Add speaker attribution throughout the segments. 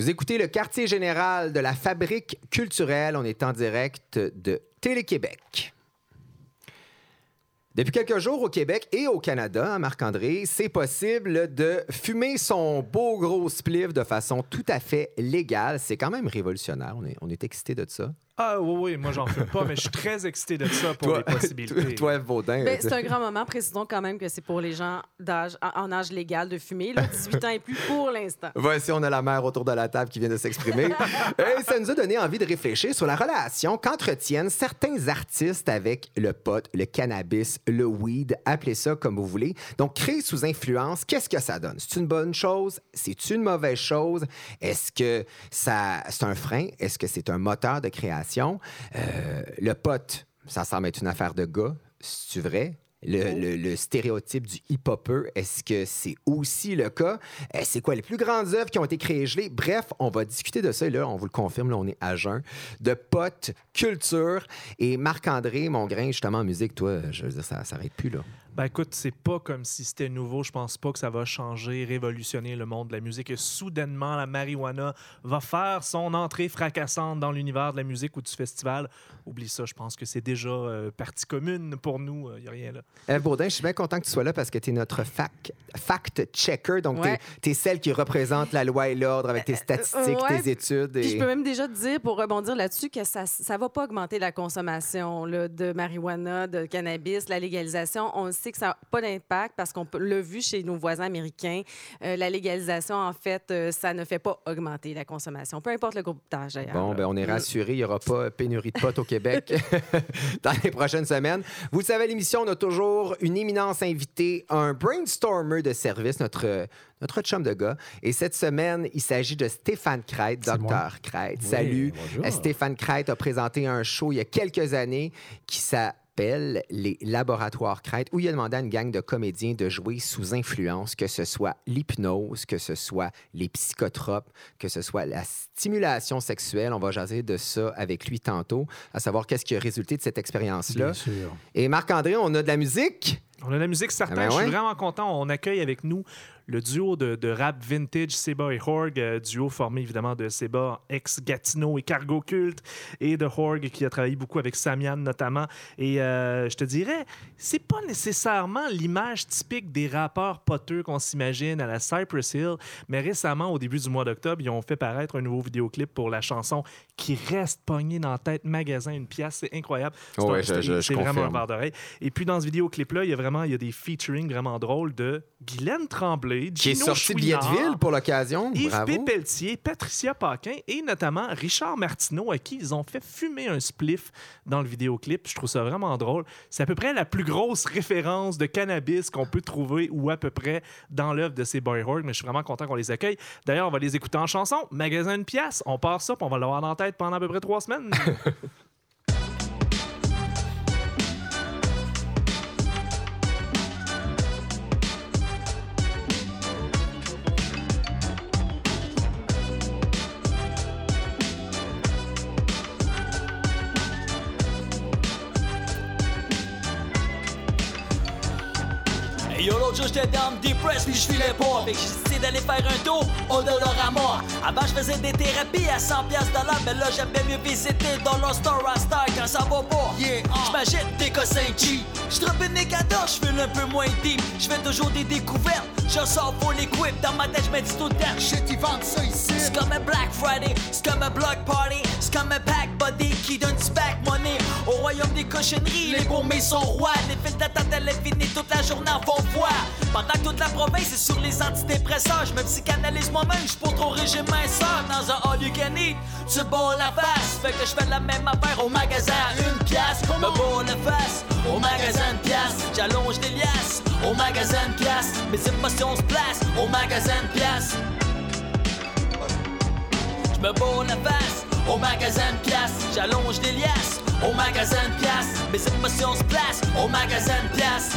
Speaker 1: Vous écoutez le quartier général de la Fabrique culturelle. On est en direct de Télé-Québec. Depuis quelques jours au Québec et au Canada, hein, Marc-André, c'est possible de fumer son beau gros spliff de façon tout à fait légale. C'est quand même révolutionnaire. On est, on excité de ça.
Speaker 2: Ah oui, oui, moi j'en fais pas, mais je suis très excité de ça pour les possibilités.
Speaker 1: Toi, Vaudin.
Speaker 3: Ben, c'est un grand moment. Précisons quand même que c'est pour les gens d'âge, en âge légal de fumer. Là, 18 ans et plus pour l'instant.
Speaker 1: Voici, on a la mère autour de la table qui vient de s'exprimer. et ça nous a donné envie de réfléchir sur la relation qu'entretiennent certains artistes avec le pot, le cannabis, le weed, appelez ça comme vous voulez. Donc, créer sous influence, qu'est-ce que ça donne? C'est une bonne chose? C'est une mauvaise chose? Est-ce que ça, c'est un frein? Est-ce que c'est un moteur de création? Euh, le pote, ça semble être une affaire de gars. C'est vrai? Le, stéréotype du hip-hopper, est-ce que c'est aussi le cas? Euh, c'est quoi les plus grandes œuvres qui ont été créées gelées? Bref, on va discuter de ça. Et là, on vous le confirme, là, on est à jeun. De potes, culture. Et Marc-André, mon grain, justement, en musique, toi, je veux dire, ça s'arrête plus, là.
Speaker 2: Ben écoute, c'est pas comme si c'était nouveau. Je pense pas que ça va changer, révolutionner le monde de la musique. Et soudainement, la marijuana va faire son entrée fracassante dans l'univers de la musique ou du festival. Oublie ça, je pense que c'est déjà euh, partie commune pour nous. Il n'y a rien là.
Speaker 1: Eh, Baudin, je suis bien content que tu sois là parce que tu es notre fact-checker. Donc, tu es, celle qui représente la loi et l'ordre avec tes euh, statistiques, tes études.
Speaker 3: Et... je peux même déjà te dire, pour rebondir là-dessus, que ça ne va pas augmenter la consommation là, de marijuana, de cannabis, la légalisation. On sait que ça n'a pas d'impact parce qu'on l'a vu chez nos voisins américains. Euh, la légalisation, en fait, euh, ça ne fait pas augmenter la consommation, peu importe le groupe d'âge d'ailleurs.
Speaker 1: Bon, ben, on est rassuré, il n'y aura pas pénurie de potes au Québec dans les prochaines semaines. Vous savez, l'émission, on a toujours une éminence invitée, un brainstormer de service, notre, notre chum de gars. Et cette semaine, il s'agit de Stéphane Crête, docteur Crête. Salut. Stéphane Crête a présenté un show il y a quelques années qui s'appelle les laboratoires Crête, où il a demandé à une gang de comédiens de jouer sous influence, que ce soit l'hypnose, que ce soit les psychotropes, que ce soit la stimulation sexuelle. On va jaser de ça avec lui tantôt, à savoir qu'est-ce qui a résulté de cette expérience-là. Et Marc-André, on a de la musique?
Speaker 2: On a de la musique certaine. Ah ben Je suis vraiment content. On accueille avec nous le duo de, rap vintage Seba et Horg, euh, duo formé évidemment de Seba, ex-Gatineau et Cargo Culte, et de Horg qui a travaillé beaucoup avec Samian notamment. Et euh, je te dirais, c'est pas nécessairement l'image typique des rappeurs poteux qu'on s'imagine à la Cypress Hill, mais récemment, au début du mois d'octobre, ils ont fait paraître un nouveau vidéoclip pour la chanson qui reste pognée dans la tête, magasin, une pièce, c'est incroyable.
Speaker 1: C'est
Speaker 2: vraiment un bar d'oreille. Et puis dans ce vidéoclip-là, il y a vraiment il y a des featuring vraiment drôles de Guylaine Tremblay,
Speaker 1: qui est sorti de pour l'occasion.
Speaker 2: Yves P. Pelletier, Patricia Paquin et notamment Richard Martineau, à qui ils ont fait fumer un spliff dans le vidéoclip. Je trouve ça vraiment drôle. C'est à peu près la plus grosse référence de cannabis qu'on peut trouver ou à peu près dans l'œuvre de ces Boyhood, mais je suis vraiment content qu'on les accueille. D'ailleurs, on va les écouter en chanson. Magasin de pièces. On part ça, on va l'avoir la tête pendant à peu près trois semaines.
Speaker 4: l'autre jour, j'étais down depressed, puis je filais pas. Fait que j'ai décidé d'aller faire un tour au Dolorama. Avant, je faisais des thérapies à 100$ de mais là, j'aimais mieux visiter dans le Star Star quand ça va pas. Yeah, uh. J'm'achète des cossins G. J'droppe une cadeaux, j'fais un peu moins deep. J'fais toujours des découvertes, je sors pour l'équip. Dans ma tête, j'me dis tout le temps.
Speaker 5: Shit, ils vendent ça ici.
Speaker 4: C'est comme un Black Friday, c'est comme un block party. C'est comme un pack body qui donne du back money. Au royaume des cochonneries, les gourmets sont rois. Les fils d'attente à l'infini toute la journée en font pendant que toute la province est sur les antidépresseurs, je me psychanalyse moi-même, je pour trop régime minceur dans un all you can eat. Tu bois la face, fait que je fais la même affaire au magasin une pièce. Me bois la face au magasin de pièces. J'allonge des liasses au magasin de pièces. Mes émotions se placent au magasin de pièces. Je me bois la face au magasin de pièces. J'allonge des liasses au magasin de pièces. Mes émotions se placent au magasin de pièces.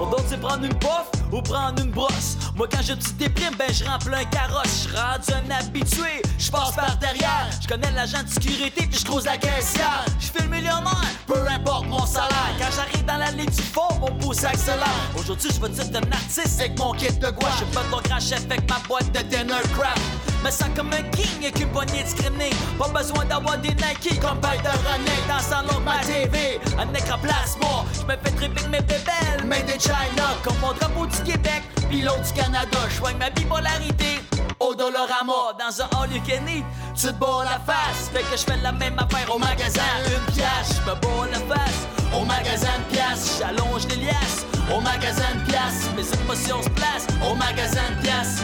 Speaker 4: Pour d'autres, c'est prendre une pof ou prendre une brosse. Moi, quand je te déprime, ben je remplis un carrosse. Je rendu un habitué, je passe par derrière. Je connais l'agent de sécurité puis je croise la caissière. Je fais le millionnaire, peu importe mon salaire. Quand j'arrive dans l'allée du fond, mon pouce accélère. Aujourd'hui, je veux dire un artiste avec mon kit de gouache. Je pas ton grand chef avec ma boîte de dinner craft. Me sens comme un king avec une poignée de. Pas besoin d'avoir des Nike comme bail de. Dans le salon ma TV, un écran plasma. Je me fais tripper mes bébelles, made in China. Comme mon drapeau du Québec, pilote du Canada. Je ma bipolarité au Dolorama dans un all you can eat. Tu te bats la face, fait que je fais la même affaire au magasin. Une pièce, je me bats la face. Au magasin de pièces, j'allonge les liasses. Au magasin de pièces, mes émotions se placent. Au magasin de pièces.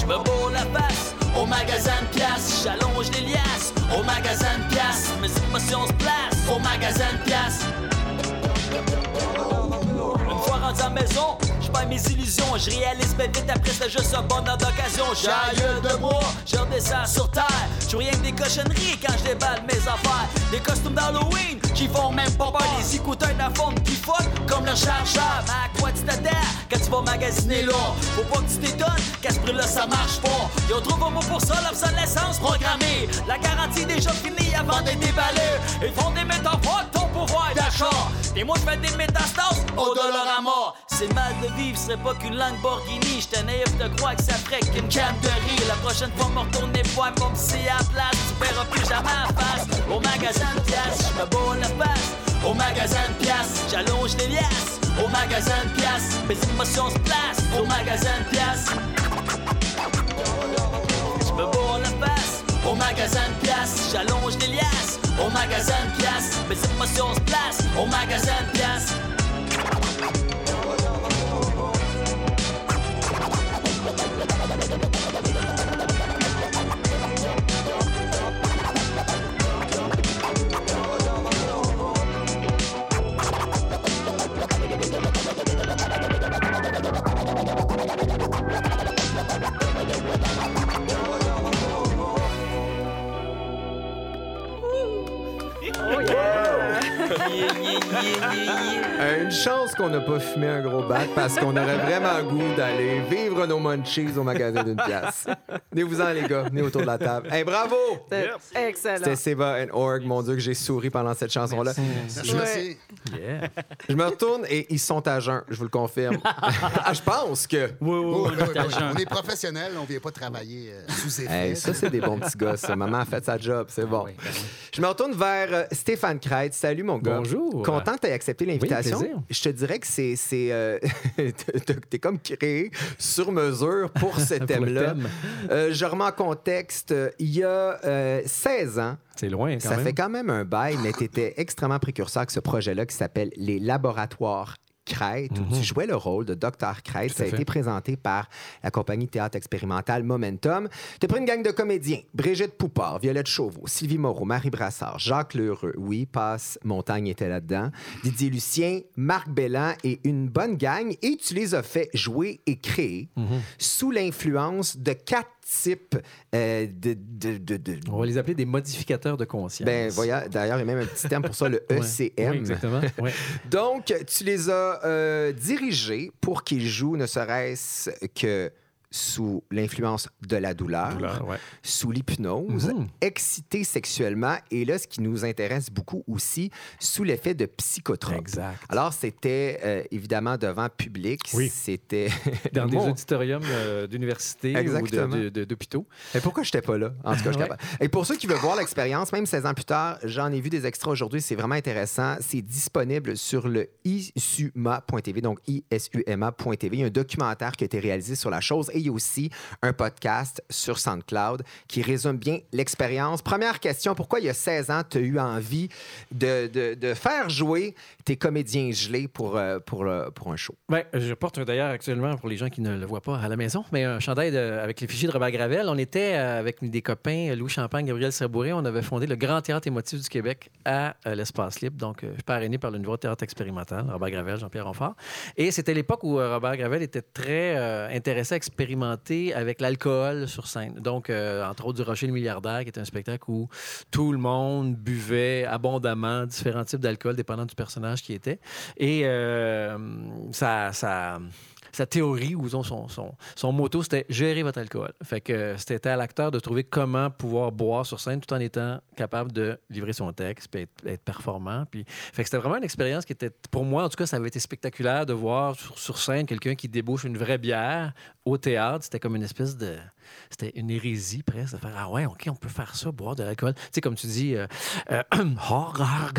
Speaker 4: Je me bats la face. Au magasin de pièces, j'allonge les liasses. Au magasin de pièces, mes émotions se placent. Au magasin de mes illusions. Je réalise mes vite après, c'est juste un bonheur d'occasion. J'aille de moi, je redescends sur terre. Je rien que des cochonneries quand je déballe mes affaires. Des costumes d'Halloween qui font même pas peur. Les écouteurs d'un fond qui fuck comme le chargeur. Mais à quoi tu t'attends quand tu vas magasiner là? Faut pas que tu t'étonnes qu'à ce prix-là ça marche pas. Ils trouvé un mot pour ça, l'obsolescence programmée. La garantie déjà finie avant d'être déballée. Ils font des métaphores pouvoir d'achat. Et moi je des métastases au Dollarama. C'est mal de vivre, serait pas qu'une Lamborghini. J'étais naïf de croire que ça ferait qu'une canne de riz. La prochaine fois, me retourner voir comme si à place. Tu verras plus jamais en face. Au magasin de pièces, je me bats la face. Au magasin de pièces, j'allonge les liasses. Au magasin de pièces, mes émotions se placent. Au magasin de pièces. Au magasin de pièces, j'allonge les liasses. Au magasin de pièces, mes émotions se placent. Au magasin de pièces.
Speaker 1: Une chance qu'on n'a pas fumé un gros bat parce qu'on aurait vraiment le goût d'aller vivre nos munchies au magasin d'une pièce. Venez-vous-en, les gars. Venez autour de la table. Hey, bravo!
Speaker 3: Excellent.
Speaker 1: C'était Seva and Org. Mon Dieu, que j'ai souri pendant cette chanson-là.
Speaker 5: Je,
Speaker 3: Ouais.
Speaker 6: Yeah.
Speaker 1: je me retourne et ils sont à jeun, je vous le confirme. ah, je pense que.
Speaker 5: Oui, oui, oui, oui. On est professionnels, on ne vient pas travailler euh, sous effet.
Speaker 1: Hey, ça, c'est des bons petits gars, ça. Maman a fait sa job, c'est bon. Je me retourne vers euh, Stéphane Kreitz. Salut, mon gars.
Speaker 7: Bonjour.
Speaker 1: Content que tu accepté l'invitation.
Speaker 7: Oui,
Speaker 1: je te dirais que c'est. c'est euh, T'es comme créé sur mesure pour ce thème-là.
Speaker 7: thème.
Speaker 1: Euh, je remets en contexte. euh, Il y a euh, 16 ans,
Speaker 7: C'est loin, quand
Speaker 1: ça
Speaker 7: même.
Speaker 1: fait quand même un bail, mais tu étais extrêmement précurseur avec ce projet-là qui s'appelle les laboratoires Crête, où tu jouais le rôle de Dr. Crête.
Speaker 7: Mhm.
Speaker 1: Ça a
Speaker 7: fait.
Speaker 1: été présenté par la compagnie théâtre expérimental Momentum. Tu as pris une gang de comédiens. Brigitte Poupard, Violette Chauveau, Sylvie Moreau, Marie Brassard, Jacques Lheureux, oui, Passe Montagne était là-dedans, Didier Lucien, Marc Bellan et une bonne gang. Et tu les as fait jouer et créer
Speaker 7: Mhm.
Speaker 1: sous l'influence de quatre types euh, de- de- de- de,
Speaker 7: On va les appeler des modificateurs de conscience.
Speaker 1: ben, d'ailleurs, il y a même un petit terme pour ça, le. ECM.
Speaker 7: Oui, exactement.
Speaker 1: Donc, tu les as euh, dirigés pour qu'ils jouent ne serait-ce que sous l'influence de la douleur,
Speaker 7: Douleur, ouais.
Speaker 1: sous l'hypnose,
Speaker 7: Mhm.
Speaker 1: excités sexuellement, et là, ce qui nous intéresse beaucoup aussi, sous l'effet de psychotropes.
Speaker 7: Exact.
Speaker 1: Alors, c'était euh, évidemment devant public.
Speaker 7: Oui.
Speaker 1: C'était.
Speaker 7: Dans des auditoriums euh, d'université ou d'hôpitaux.
Speaker 1: Mais pourquoi je n'étais pas là? En tout cas, je
Speaker 7: Ouais.
Speaker 1: capable. Et pour ceux qui veulent voir l'expérience, même 16 ans plus tard, j'en ai vu des extraits aujourd'hui. C'est vraiment intéressant. C'est disponible sur le isuma.tv, donc isuma.tv. Il y a un documentaire qui a été réalisé sur la chose et aussi un podcast sur SoundCloud qui résume bien l'expérience. Première question, pourquoi il y a 16 ans, tu as eu envie de, de- faire jouer tes comédiens gelés pour, euh, le- pour un show?
Speaker 7: Ben, je porte d'ailleurs actuellement, pour les gens qui ne le voient pas à la maison, mais un chandail de- avec les fichiers de Robert Gravel. On était euh, avec des copains, Louis Champagne, Gabriel Sabouret. On avait fondé le Grand Théâtre émotif du Québec à euh, l'Espace Libre. Donc, euh, parrainé par le Nouveau Théâtre expérimental, Robert Gravel, Jean-Pierre Ronfort. Et c'était l'époque où euh, Robert Gravel était très euh, intéressé à expérimenter avec l'alcool sur scène. Donc, euh, entre autres, du Rocher le milliardaire, qui était un spectacle où tout le monde buvait abondamment différents types d'alcool, dépendant du personnage qui était. Et euh, ça, ça, sa théorie ou son, son, son, motto, c'était gérer votre alcool. Fait que c'était à l'acteur de trouver comment pouvoir boire sur scène tout en étant capable de livrer son texte, et être, performant. Puis, fait que c'était vraiment une expérience qui était, pour moi, en tout cas, ça avait été spectaculaire de voir sur scène quelqu'un qui débouche une vraie bière au théâtre. C'était comme une espèce de c'était une hérésie presque de faire Ah ouais, OK, on peut faire ça, boire de l'alcool. Tu sais, comme tu dis, euh, euh,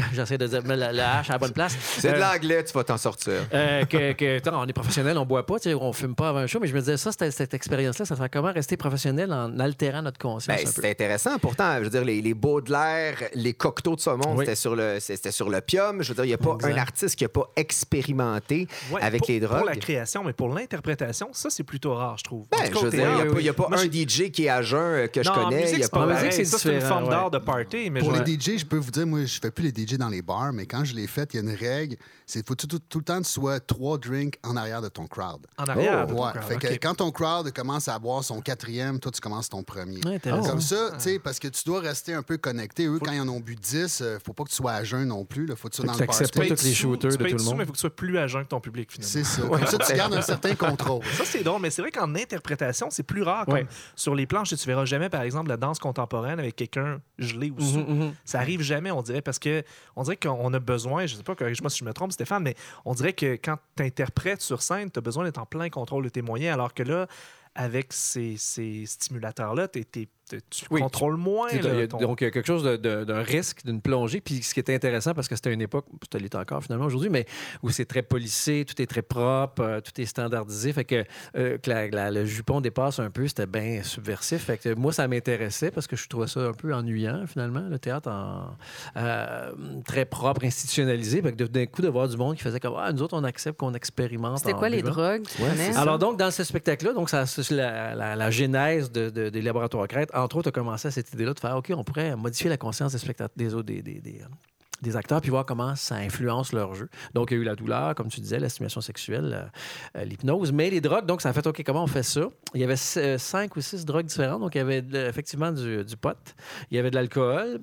Speaker 7: j'essaie de dire la, hache à la bonne place.
Speaker 1: C'est de euh, l'anglais, tu vas t'en sortir.
Speaker 7: que, on est professionnel, on boit pas, tu sais, on fume pas avant un show, mais je me disais, ça, cette expérience-là, ça serait comment rester professionnel en altérant notre conscience.
Speaker 1: Ben, c'était intéressant. Pourtant, je veux dire, les, les l'air, les cocktails de saumon, c'était sur le c'était sur l'opium. Je veux dire, il n'y a pas un artiste qui n'a pas expérimenté avec les drogues.
Speaker 2: Pour la création, mais pour l'interprétation, ça, c'est plutôt rare, je trouve.
Speaker 1: Ben, je veux dire, il n'y a, pas un DJ qui est à jeun euh, que je connais.
Speaker 2: il y a pas musique, c'est une forme d'art de party.
Speaker 5: Mais Pour les DJ, je peux vous dire, moi, je fais plus les DJ dans les bars, mais quand je l'ai fait, il y a une règle. C'est faut tout, tout, le temps que tu sois trois drinks en arrière de ton crowd.
Speaker 2: En arrière
Speaker 5: oh, ouais. Fait que quand ton crowd commence à boire son quatrième, toi, tu commences ton premier. Comme ça, tu sais, parce que tu dois rester un peu connecté. Eux, quand ils en ont bu 10, euh, faut pas que tu sois à jeun non plus. Là. Faut que tu sois dans le party.
Speaker 7: pas tous les shooters de tout le monde.
Speaker 2: mais il faut que tu sois plus à jeun que ton public, finalement.
Speaker 5: C'est ça. Comme ça, tu gardes un certain contrôle.
Speaker 2: Ça, c'est drôle, mais c'est vrai qu'en interprétation, c'est plus rare. Comme sur les planches, tu verras jamais, par exemple, la danse contemporaine avec quelqu'un gelé ou sous. Mhm, mhm. Ça arrive jamais, on dirait, parce que on dirait qu'on a besoin, je sais pas, corrige-moi si je me trompe, Stéphane, mais on dirait que quand tu interprètes sur scène, tu as besoin d'être en plein contrôle de tes moyens, alors que là, avec ces, ces stimulateurs-là, tu tu contrôles moins.
Speaker 7: Donc, il y a quelque chose d'un risque, d'une plongée. Puis ce qui était intéressant, parce que c'était une époque, ça l'est encore finalement aujourd'hui, mais où c'est très policé, tout est très propre, euh, tout est standardisé. Fait que, euh, le jupon dépasse un peu, c'était bien subversif. Fait que moi, ça m'intéressait parce que je trouvais ça un peu ennuyant finalement, le théâtre en, euh, très propre, institutionnalisé. Fait que d'un coup, de voir du monde qui faisait comme Ah, nous autres, on accepte qu'on expérimente.
Speaker 3: C'était quoi les drogues?
Speaker 7: Alors, donc, dans ce spectacle-là, donc, ça, la, la, la genèse de, des laboratoires crêtes, entre autres, a commencé à cette idée-là de faire OK, on pourrait modifier la conscience des spectateurs, des, des, des, des acteurs, puis voir comment ça influence leur jeu. Donc, il y a eu la douleur, comme tu disais, la stimulation sexuelle, euh, euh, l'hypnose, mais les drogues, donc ça a fait, OK, comment on fait ça? Il y avait euh, cinq ou six drogues différentes. Donc, il y avait effectivement du, du pot, il y avait de l'alcool.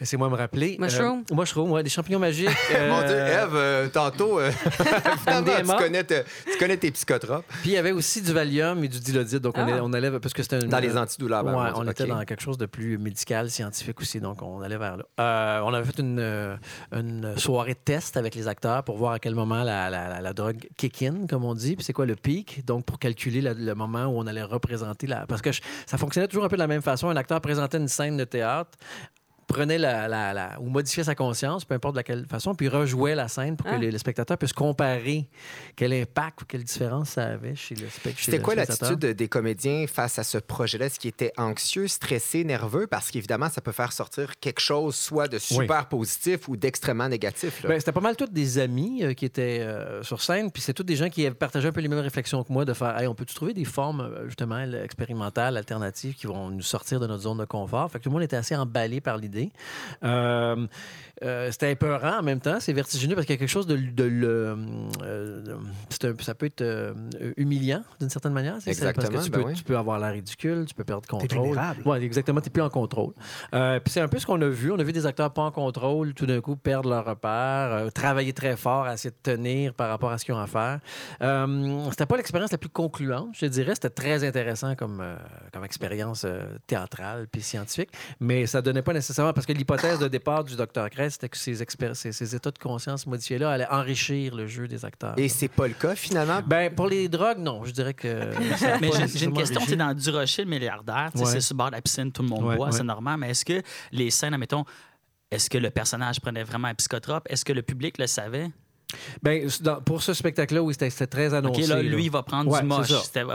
Speaker 7: Laissez-moi me rappeler.
Speaker 3: Mushroom.
Speaker 7: Euh, mushroom, ouais, des champignons magiques.
Speaker 1: Mon Dieu, euh, Eve, euh, tantôt, tu, connais tu connais tes psychotropes.
Speaker 7: Puis il y avait aussi du Valium et du Dilodide. Donc on, ah. on, allait, parce que c'était
Speaker 1: Dans les antidouleurs.
Speaker 7: Ben, ouais, on était dans quelque chose de plus médical, scientifique aussi. Donc on allait vers là. on avait fait une, une, soirée de test avec les acteurs pour voir à quel moment la, la, la, drogue kick in, comme on dit. Puis c'est quoi le pic? Donc pour calculer le moment où on allait représenter la. Parce que ça fonctionnait toujours un peu de la même façon. Un acteur présentait une scène de théâtre prenait la, la, ou modifiait sa conscience, peu importe de quelle façon, puis rejouait la scène pour que ah. les, spectateurs puissent comparer quel impact ou quelle différence ça avait chez le spectateur.
Speaker 1: C'était quoi l'attitude des comédiens face à ce projet-là? Est-ce qu'ils étaient anxieux, stressés, nerveux? Parce qu'évidemment, ça peut faire sortir quelque chose soit de super positif ou d'extrêmement négatif.
Speaker 7: Ben, c'était pas mal tous des amis euh, qui étaient euh, sur scène, puis c'est tous des gens qui partageaient un peu les mêmes réflexions que moi de faire hey, on peut-tu trouver des formes euh, justement expérimentales, alternatives qui vont nous sortir de notre zone de confort? Fait que tout le monde était assez emballé par l'idée. Euh, euh, c'était épeurant en même temps, c'est vertigineux parce qu'il y a quelque chose de. de, euh, ça peut être humiliant d'une certaine manière.
Speaker 1: Exactement.
Speaker 7: Parce que tu, ben peux, tu peux avoir l'air ridicule, tu peux perdre contrôle.
Speaker 2: Oui,
Speaker 7: exactement, tu n'es plus en contrôle. puis c'est un peu ce qu'on a vu. On a vu des acteurs pas en contrôle, tout d'un coup perdre leur repère, travailler très fort à essayer de tenir par rapport à ce qu'ils ont à faire. c'était pas l'expérience la plus concluante, je dirais. C'était très intéressant comme, comme expérience théâtrale puis scientifique, mais ça donnait pas nécessairement parce que l'hypothèse de départ du docteur Kress, c'était que ces, ces, états de conscience modifiés-là allaient enrichir le jeu des acteurs.
Speaker 1: Et c'est pas le cas, finalement?
Speaker 7: Ben, pour les drogues, non. Je dirais que.
Speaker 4: mais j'ai une question. Tu dans Du Rocher, le milliardaire, c'est sur le bord de la piscine, tout le monde boit, c'est normal. Mais est-ce que les scènes, admettons, est-ce que le personnage prenait vraiment un psychotrope? Est-ce que le public le savait?
Speaker 7: Ben, pour ce spectacle-là, oui, c'était très annoncé.
Speaker 4: OK, là, lui, il va prendre du moche.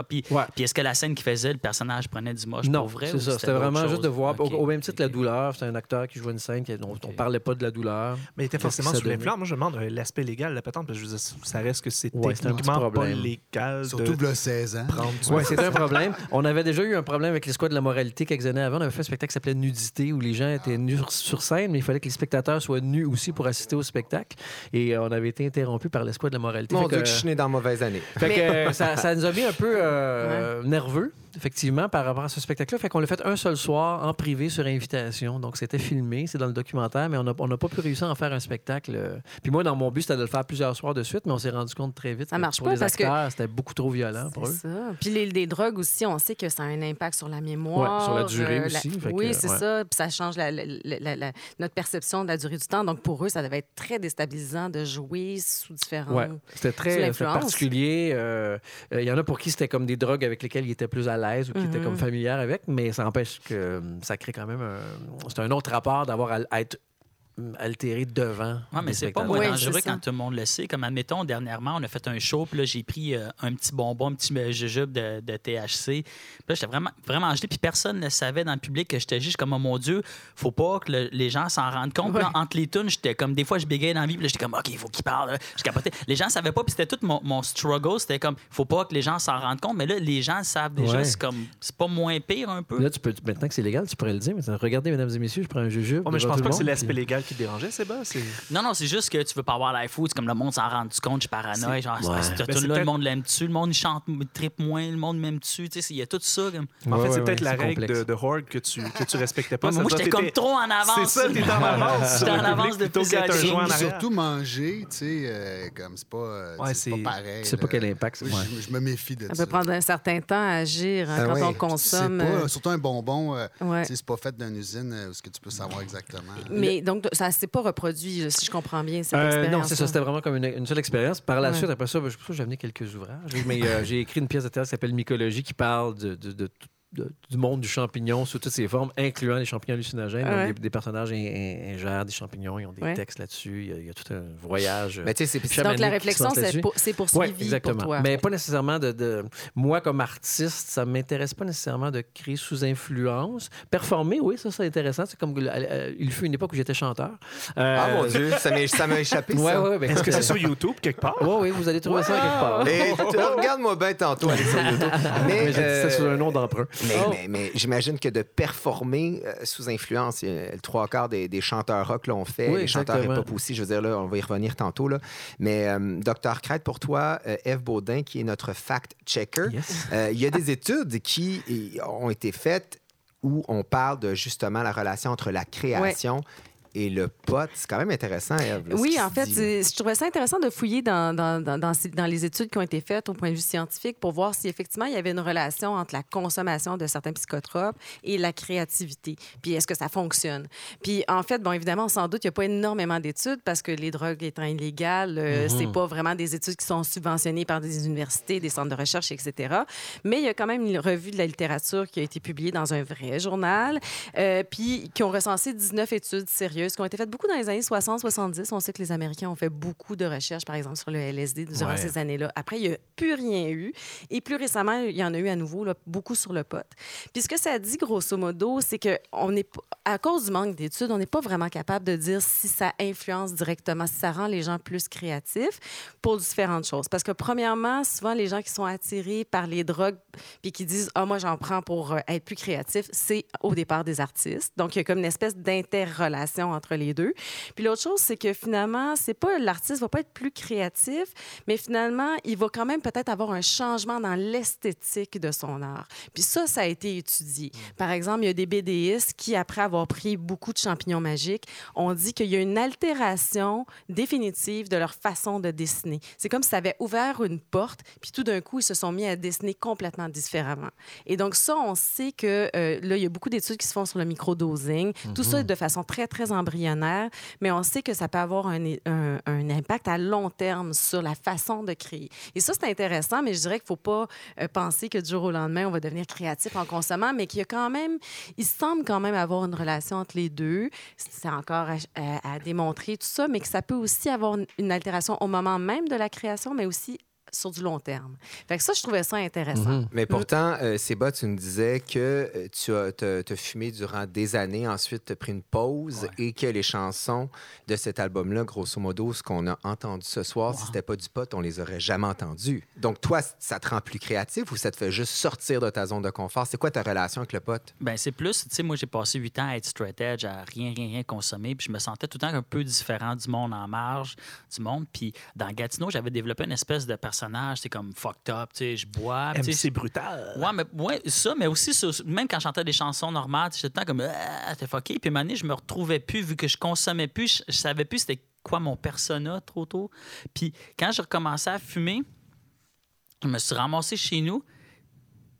Speaker 4: Puis, puis est-ce que la scène qu'il faisait, le personnage prenait du moche
Speaker 7: non,
Speaker 4: pour vrai?
Speaker 7: c'est ça. C'était vraiment juste de voir. Au, même titre, la douleur. C'est un acteur qui jouait une scène dont on parlait pas de la douleur.
Speaker 2: Mais il était forcément sous l'influence. Moi, je me demande euh, l'aspect légal de la patente, parce que je veux ça reste que c'est techniquement pas légal.
Speaker 5: Surtout le 16 ans.
Speaker 7: Oui, c'était un problème. On avait déjà eu un problème avec les squads de la moralité quelques années avant. On avait fait un spectacle qui s'appelait Nudité, où les gens étaient nus sur scène, mais il fallait que les spectateurs soient nus aussi pour assister au spectacle. Et euh, on avait été été interrompu par l'espoir de la moralité.
Speaker 1: Mon Dieu, que je suis né dans mauvaise année.
Speaker 7: Fait que, ça, ça, nous a mis un peu euh, nerveux effectivement, par rapport à ce spectacle-là. Fait qu'on l'a fait un seul soir en privé sur invitation. Donc, c'était filmé, c'est dans le documentaire, mais on n'a on pas pu réussir à en faire un spectacle. Puis moi, dans mon but, c'était de le faire plusieurs soirs de suite, mais on s'est rendu compte très vite
Speaker 3: ça marche
Speaker 7: pour
Speaker 3: pas
Speaker 7: les acteurs, c'était beaucoup trop violent pour eux.
Speaker 3: Ça. Puis les, les, drogues aussi, on sait que ça a un impact sur la mémoire.
Speaker 7: Ouais, sur la durée
Speaker 3: euh,
Speaker 7: aussi.
Speaker 3: oui, c'est ça. Puis ça change la, la, notre perception de la durée du temps. Donc, pour eux, ça devait être très déstabilisant de jouer sous différents...
Speaker 7: Ouais, c'était très particulier. Euh, euh, il y en a pour qui c'était comme des drogues avec lesquelles ils étaient plus à l'aise ou qui étaient comme mm-hmm. familière avec, mais ça empêche que ça crée quand même un... C'est un autre rapport d'avoir à être altéré devant.
Speaker 4: Oui, mais c'est pas moins dangereux quand tout le monde le sait. Comme admettons, dernièrement, on a fait un show, puis là, j'ai pris euh, un petit bonbon, un petit jujube de, de, THC. Puis là, j'étais vraiment, vraiment gelé, puis personne ne savait dans le public que j'étais juste comme, oh mon Dieu, faut pas que les gens s'en rendent compte. Là, entre les tunes, j'étais comme, des fois, je bégayais dans la vie, puis là, j'étais comme, OK, il faut qu'il parle. Je capotais. Les gens savaient pas, puis c'était tout mon, mon struggle. C'était comme, faut pas que les gens s'en rendent compte. Mais là, les gens savent déjà. C'est comme, c'est pas moins pire un peu.
Speaker 7: Là, tu peux, maintenant que c'est légal, tu pourrais le dire. Mais regardez, mesdames et messieurs, je prends un jujube.
Speaker 2: mais je pense pas que c'est l'aspect légal qui dérangeait, c'est
Speaker 4: Non, non, c'est juste que tu veux pas avoir la food. Comme le monde s'en rend compte, je suis paranoïa. Genre, ben, là, le monde l'aime dessus, le monde chante, tripe moins, le monde m'aime dessus. Il y a tout ça. Comme...
Speaker 2: En fait, c'est peut-être la règle de, de Horde que tu, que tu respectais pas.
Speaker 4: moi, j'étais comme trop en avance.
Speaker 2: C'est ça, t'es en avance.
Speaker 4: J'étais en avance de plusieurs
Speaker 5: Surtout manger, tu sais, euh, comme c'est pas, euh, pas pareil.
Speaker 7: Tu sais pas quel impact
Speaker 5: Je me méfie de ça.
Speaker 3: Ça peut prendre un certain temps à agir hein, ah quand on consomme.
Speaker 5: Euh, surtout un bonbon, c'est pas fait d'une usine où ce que tu peux savoir exactement.
Speaker 3: Mais donc, ça s'est pas reproduit, si je comprends bien, cette expérience.
Speaker 7: Non, c'est ça, c'était vraiment comme une, seule expérience. Par la suite, après ça, ben, je j'ai amené quelques ouvrages. Mais j'ai écrit une pièce de théâtre qui s'appelle Mycologie qui parle de, de, de du monde du champignon sous toutes ses formes, incluant les champignons hallucinogènes. des, personnages ingèrent des champignons, ils ont des textes là-dessus. Il y, a, tout un voyage.
Speaker 3: Mais Donc la réflexion, c'est poursuivie oui, exactement. pour toi.
Speaker 7: Mais pas nécessairement de, Moi, comme artiste, ça ne m'intéresse pas nécessairement de créer sous influence. Performer, oui, ça, c'est intéressant. C'est comme il fut une époque où j'étais chanteur.
Speaker 1: Euh, ah mon Dieu, ça m'a échappé.
Speaker 2: Ouais, ouais, ben, Est-ce que c'est sur YouTube quelque part?
Speaker 7: Oui, oui, vous allez trouver ça quelque part.
Speaker 1: Regarde-moi bien tantôt, aller sur YouTube.
Speaker 7: Mais, c'est sous un nom d'emprunt.
Speaker 1: Oh. Mais, mais, j'imagine que de performer euh, sous influence, le trois quarts des, chanteurs rock l'ont fait, les chanteurs hip-hop aussi. Je veux dire, là, on va y revenir tantôt. Là. Mais euh, Docteur Crête, pour toi, euh, Eve Baudin, qui est notre fact-checker, il y a des études qui ont été faites où on parle de justement la relation entre la création et le pote. C'est quand même intéressant, Eve.
Speaker 3: oui, en fait, je trouvais ça intéressant de fouiller dans, dans, dans, dans, les études qui ont été faites au point de vue scientifique pour voir si effectivement il y avait une relation entre la consommation de certains psychotropes et la créativité. Puis est-ce que ça fonctionne? Puis en fait, bon, évidemment, sans doute, il n'y a pas énormément d'études parce que les drogues étant illégales, euh, mm-hmm. c'est pas vraiment des études qui sont subventionnées par des universités, des centres de recherche, etc. Mais il y a quand même une revue de la littérature qui a été publiée dans un vrai journal, euh, puis qui ont recensé 19 études sérieuses qui ont été faites beaucoup dans les années 60-70. On sait que les Américains ont fait beaucoup de recherches, par exemple, sur le LSD durant ces années-là. Après, il n'y a plus rien eu. Et plus récemment, il y en a eu à nouveau, là, beaucoup sur le pot. Puis ce que ça dit, grosso modo, c'est que on est, à cause du manque d'études, on n'est pas vraiment capable de dire si ça influence directement, si ça rend les gens plus créatifs pour différentes choses. Parce que, premièrement, souvent, les gens qui sont attirés par les drogues puis qui disent Ah, moi, j'en prends pour euh, être plus créatif, c'est au départ des artistes. Donc, il y a comme une espèce d'interrelation entre les deux. Puis l'autre chose, c'est que finalement, c'est pas l'artiste va pas être plus créatif, mais finalement, il va quand même peut-être avoir un changement dans l'esthétique de son art. Puis ça, ça a été étudié. Par exemple, il y a des BDistes qui, après avoir pris beaucoup de champignons magiques, ont dit qu'il y a une altération définitive de leur façon de dessiner. C'est comme si ça avait ouvert une porte, puis tout d'un coup, ils se sont mis à dessiner complètement différemment. Et donc ça, on sait que euh, là, il y a beaucoup d'études qui se font sur le microdosing. Tout ça de façon très, très mais on sait que ça peut avoir un, impact à long terme sur la façon de créer. Et ça, c'est intéressant, mais je dirais qu'il ne faut pas euh, penser que du jour au lendemain, on va devenir créatif en consommant, mais qu'il y a quand même, il semble quand même avoir une relation entre les deux. C'est encore à, démontrer tout ça, mais que ça peut aussi avoir une altération au moment même de la création, mais aussi sur du long terme. Fait que ça, je trouvais ça intéressant.
Speaker 1: Mhm. Mais pourtant, euh, Seba, tu nous disais que euh, tu as, fumé durant des années, ensuite tu as pris une pause et que les chansons de cet album-là, grosso modo, ce qu'on a entendu ce soir, si c'était pas du pot, on les aurait jamais entendus. Donc toi, ça te rend plus créatif ou ça te fait juste sortir de ta zone de confort? C'est quoi ta relation avec le pot?
Speaker 4: Ben c'est plus, tu sais, moi j'ai passé huit ans à être straight edge, à rien, rien, rien consommer, puis je me sentais tout le temps un peu différent du monde en marge, du monde. Puis dans Gatineau, j'avais développé une espèce de personnage, c'est comme fucked up, tu sais, je bois.
Speaker 2: C'est brutal.
Speaker 4: Ouais, mais ouais, ça, mais aussi, même quand je chantais des chansons normales, j'étais tout le temps comme, ah, t'es fucké. Puis une je me retrouvais plus, vu que je consommais plus, je, savais plus c'était quoi mon persona trop tôt. Puis quand j'ai recommencé à fumer, je me suis ramassé chez nous,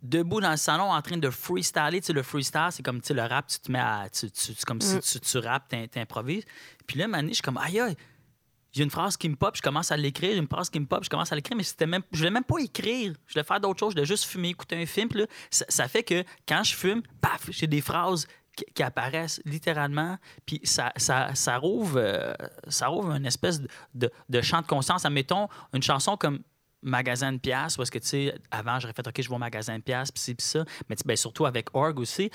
Speaker 4: debout dans le salon en train de freestyler. Tu sais, le freestyle, c'est comme tu sais, le rap, tu te mets à. Tu, comme si mm. tu, tu rappes, t'improvises. Puis là, Mané, je suis comme, aïe, aïe, il y a une phrase qui me pop, je commence à l'écrire, une phrase qui me pop, je commence à l'écrire, mais c'était même, je voulais même pas écrire. Je voulais faire d'autres choses, je voulais juste fumer, écouter un film. Là, ça, fait que quand je fume, paf, j'ai des phrases qui, apparaissent littéralement, puis ça, ça, ça, rouvre, euh, ça rouvre une espèce de, de, champ de conscience. Admettons, une chanson comme magasin de pièces, parce que, tu sais, avant, j'aurais fait, OK, je vais au magasin de pièces, puis puis ça. Mais ben, surtout avec Org aussi,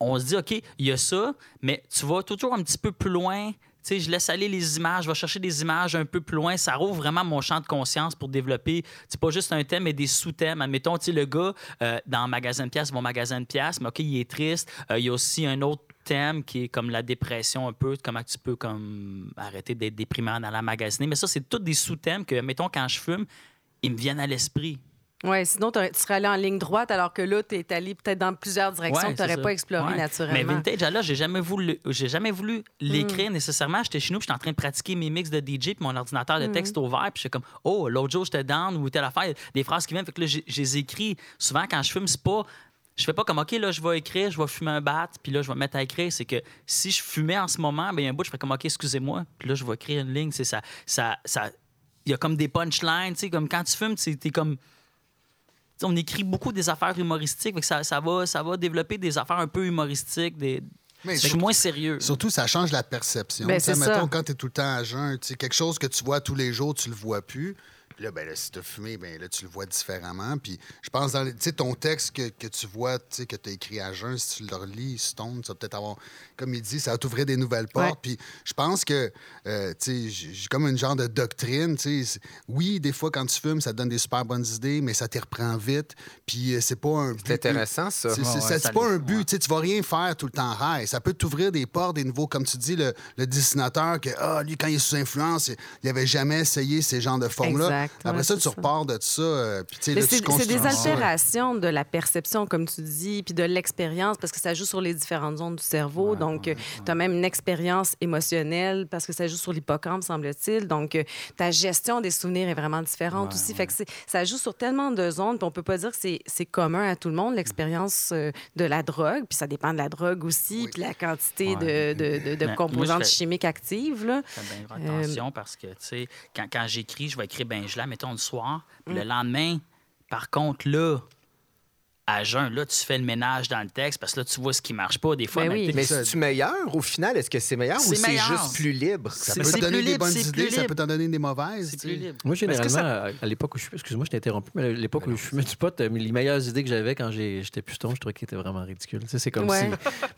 Speaker 4: on se dit, OK, il y a ça, mais tu vas toujours un petit peu plus loin je laisse aller les images, je vais chercher des images un peu plus loin. Ça rouvre vraiment mon champ de conscience pour développer, c'est pas juste un thème, mais des sous-thèmes. Admettons, le gars, euh, dans Magasin de pièces, mon magasin de pièces, mais OK, il est triste. Euh, il y a aussi un autre thème qui est comme la dépression un peu, comment tu peux comme arrêter d'être déprimant dans la magasiner. Mais ça, c'est tous des sous-thèmes que, mettons, quand je fume, ils me viennent à l'esprit.
Speaker 3: Oui, sinon, tu serais allé en ligne droite, alors que là, tu es allé peut-être dans plusieurs directions que tu n'aurais pas exploré naturellement.
Speaker 4: Mais Vintage, là, j'ai jamais voulu, j'ai jamais voulu l'écrire mm. nécessairement. J'étais chez nous, j'étais en train de pratiquer mes mix de DJ, puis mon ordinateur de mm. texte ouvert, puis j'étais comme, oh, l'autre jour, j'étais down, ou telle affaire, des phrases qui viennent. Fait que là, j'ai écrit. Souvent, quand je fume, c'est pas je fais pas comme OK, là, je vais écrire, je vais fumer un bat, puis là, je vais me mettre à écrire. C'est que si je fumais en ce moment, ben, il y a un bout, je fais comme OK, excusez-moi, puis là, je vais écrire une ligne. C'est ça. Ça. ça il y a comme des punchlines, tu sais, comme quand tu fumes, tu es comme on écrit beaucoup des affaires humoristiques, ça, ça, va, ça va développer des affaires un peu humoristiques, des, c'est moins sérieux.
Speaker 5: Surtout, ça change la perception.
Speaker 3: Ben, mettons,
Speaker 5: quand tu es tout le temps à jeun, quelque chose que tu vois tous les jours, tu le vois plus là, ben, là, si tu as fumé, ben, là, tu le vois différemment. Puis je pense, dans ton texte que, que tu vois, que tu as écrit à jeun, si tu le relis, Stone, ça va peut-être avoir, comme il dit, ça va t'ouvrir des nouvelles portes. Puis je pense que, euh, j'ai comme une genre de doctrine. Oui, des fois, quand tu fumes, ça te donne des super bonnes idées, mais ça te reprend vite. Puis euh, c'est pas un
Speaker 1: C'est intéressant, ça.
Speaker 5: C'est pas un but. Tu vas rien faire tout le temps high. Ça peut t'ouvrir des portes, des nouveaux, comme tu dis, le, le dessinateur, que, ah, lui, quand il est sous influence, il avait jamais essayé ces genres de formes-là. Après ça, tu repars de ça. Euh, c'est
Speaker 3: des altérations de la perception, comme tu dis, puis de l'expérience, parce que ça joue sur les différentes zones du cerveau. donc, euh, tu as même une expérience émotionnelle parce que ça joue sur l'hippocampe, semble-t-il. Donc, euh, ta gestion des souvenirs est vraiment différente aussi. Fait que ça joue sur tellement de zones, puis on peut pas dire que c'est commun à tout le monde, l'expérience de la drogue. Puis ça dépend de la drogue aussi, puis la quantité de, de, de, composantes chimiques actives. Là.
Speaker 4: Fais bien attention parce que, tu sais, quand, quand j'écris, je vais écrire, ben je la, mettons, le soir. Puis le mm. lendemain, par contre, là, à jeun, là, tu fais le ménage dans le texte parce que là, tu vois ce qui marche pas. Des fois,
Speaker 1: ben mais, mais c'est-tu meilleur? Au final? Est-ce que c'est meilleur ou c'est juste plus libre?
Speaker 5: Ça peut te donner des bonnes idées, ça peut t'en donner des mauvaises. C'est plus
Speaker 7: libre. Moi, généralement, à l'époque où je fumais, excuse-moi, je t'ai interrompu, mais à l'époque où je fumais du pot, euh, les meilleures idées que j'avais quand j'étais plus tôt, je trouvais qu'ils étaient vraiment ridicules. c'est comme si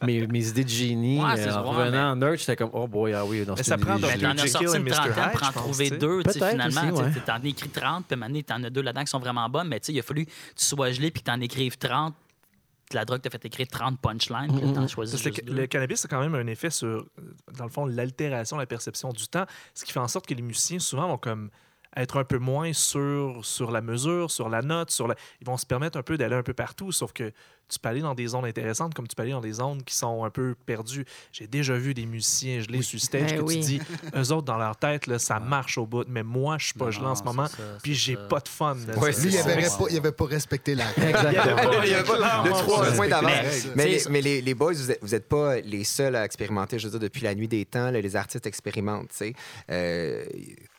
Speaker 7: mes, mes, idées de génie, euh, en revenant en nerd, j'étais comme, oh boy, ah oui,
Speaker 4: non, c'est ça prend T'en as sorti une trentaine pour en trouver deux, finalement. T'en écris 30, puis t'en as deux là-dedans qui sont vraiment bonnes, mais il a fallu que tu sois gelé puis que t'en écrives 30 la drogue t'a fait écrire 30 punchlines,
Speaker 2: le, le, cannabis a quand même un effet sur, dans le fond, l'altération, la perception du temps, ce qui fait en sorte que les musiciens, souvent, vont comme être un peu moins sur, sur la mesure, sur la note, sur la... ils vont se permettre un peu d'aller un peu partout, sauf que tu peux aller dans des zones intéressantes comme tu peux aller dans des zones qui sont un peu perdues. J'ai déjà vu des musiciens gelés sur stage ben que tu dis, eux autres, dans leur tête, là, ça marche au bout, mais moi, je suis pas gelé en ce moment, puis j'ai pas de fun.
Speaker 5: lui, il avait, pas, il avait pas respecté la
Speaker 1: Exactement. il avait pas de trois points d'avance. Mais, mais, les, les, boys, vous n'êtes pas les seuls à expérimenter, je veux dire, depuis la nuit des temps, les artistes expérimentent, tu sais. Euh,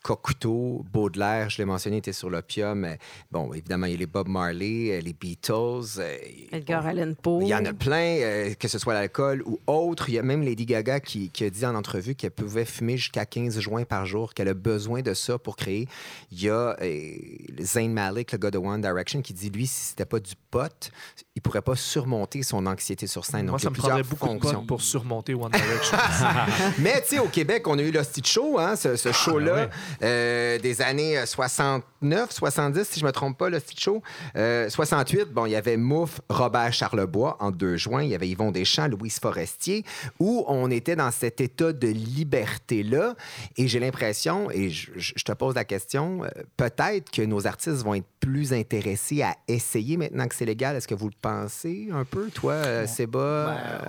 Speaker 1: Cocteau, Baudelaire, je l'ai mentionné, était sur l'opium. Bon, évidemment, il y a les Bob Marley, euh, les Beatles. euh,
Speaker 3: Edgar
Speaker 1: bon,
Speaker 3: Allan Poe.
Speaker 1: il y en a plein, euh, que ce soit l'alcool ou autre. Il y a même Lady Gaga qui, qui a dit en entrevue qu'elle pouvait fumer jusqu'à 15 joints par jour, qu'elle a besoin de ça pour créer. Il y a Zayn Malik, le gars de One Direction, qui dit, lui, si c'était pas du pot, il pourrait pas surmonter son anxiété sur scène.
Speaker 2: Moi,
Speaker 1: Donc, il y
Speaker 2: ça
Speaker 1: a
Speaker 2: me
Speaker 1: plusieurs
Speaker 2: prendrait beaucoup de
Speaker 1: fonctions.
Speaker 2: potes pour surmonter One Direction.
Speaker 1: Mais tu sais, au Québec, on a eu l'Hostie de Show, hein, ce, ce show-là, euh, des années euh, 69, 70, si je me trompe pas, l'Hostie de Show. Euh, 68, bon, il y avait Mouffe, Robert Charlebois en 2 juin. Il y avait Yvon Deschamps, Louise Forestier, où on était dans cet état de liberté-là. Et j'ai l'impression, et je, te pose la question, euh, peut-être que nos artistes vont être plus intéressés à essayer maintenant que c'est légal. Est-ce que vous le pensez un peu, toi, euh, Seba? Euh,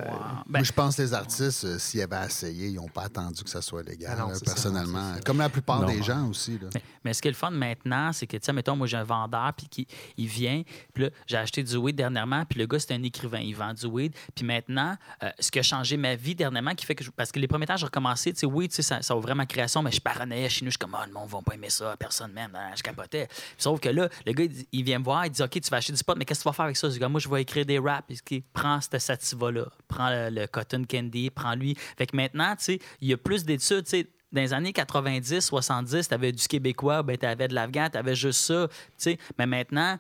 Speaker 4: Ben,
Speaker 5: Moi, je pense que les artistes, euh, s'ils avaient essayé, ils n'ont pas attendu que ça soit légal,
Speaker 2: Ah non,
Speaker 5: là,
Speaker 2: c'est ça,
Speaker 5: personnellement. Comme la plupart
Speaker 7: Non.
Speaker 5: des gens aussi. Là.
Speaker 4: Mais, mais ce qui est le fun maintenant, c'est que, tu sais, mettons, moi, j'ai un vendeur, puis qui, il vient, puis là, j'ai acheté du weed dernièrement, puis le gars, c'est un écrivain, il vend du weed. Puis maintenant, euh, ce qui a changé ma vie dernièrement, qui fait que, je- parce que les premiers temps, j'ai recommencé, tu sais, oui, tu sais, ça, ça ouvrait ma création, mais je paranoïais chez nous, je suis comme, oh, le monde va pas aimer ça, personne même, hein, je capotais. Sauf que là, le gars, il, vient me voir, il dit, OK, tu vas acheter du pot, mais qu'est-ce que tu vas faire avec ça? Je dis, Gars, moi, je vais écrire des raps, puis il prend cette sativa-là, prends le, le cotton candy, prends lui. Fait que maintenant, tu sais, il y a plus d'études, tu sais, dans les années 90, 70, tu avais du québécois, ben, tu avais de l'afghan, tu avais juste ça. tu sais. Mais maintenant,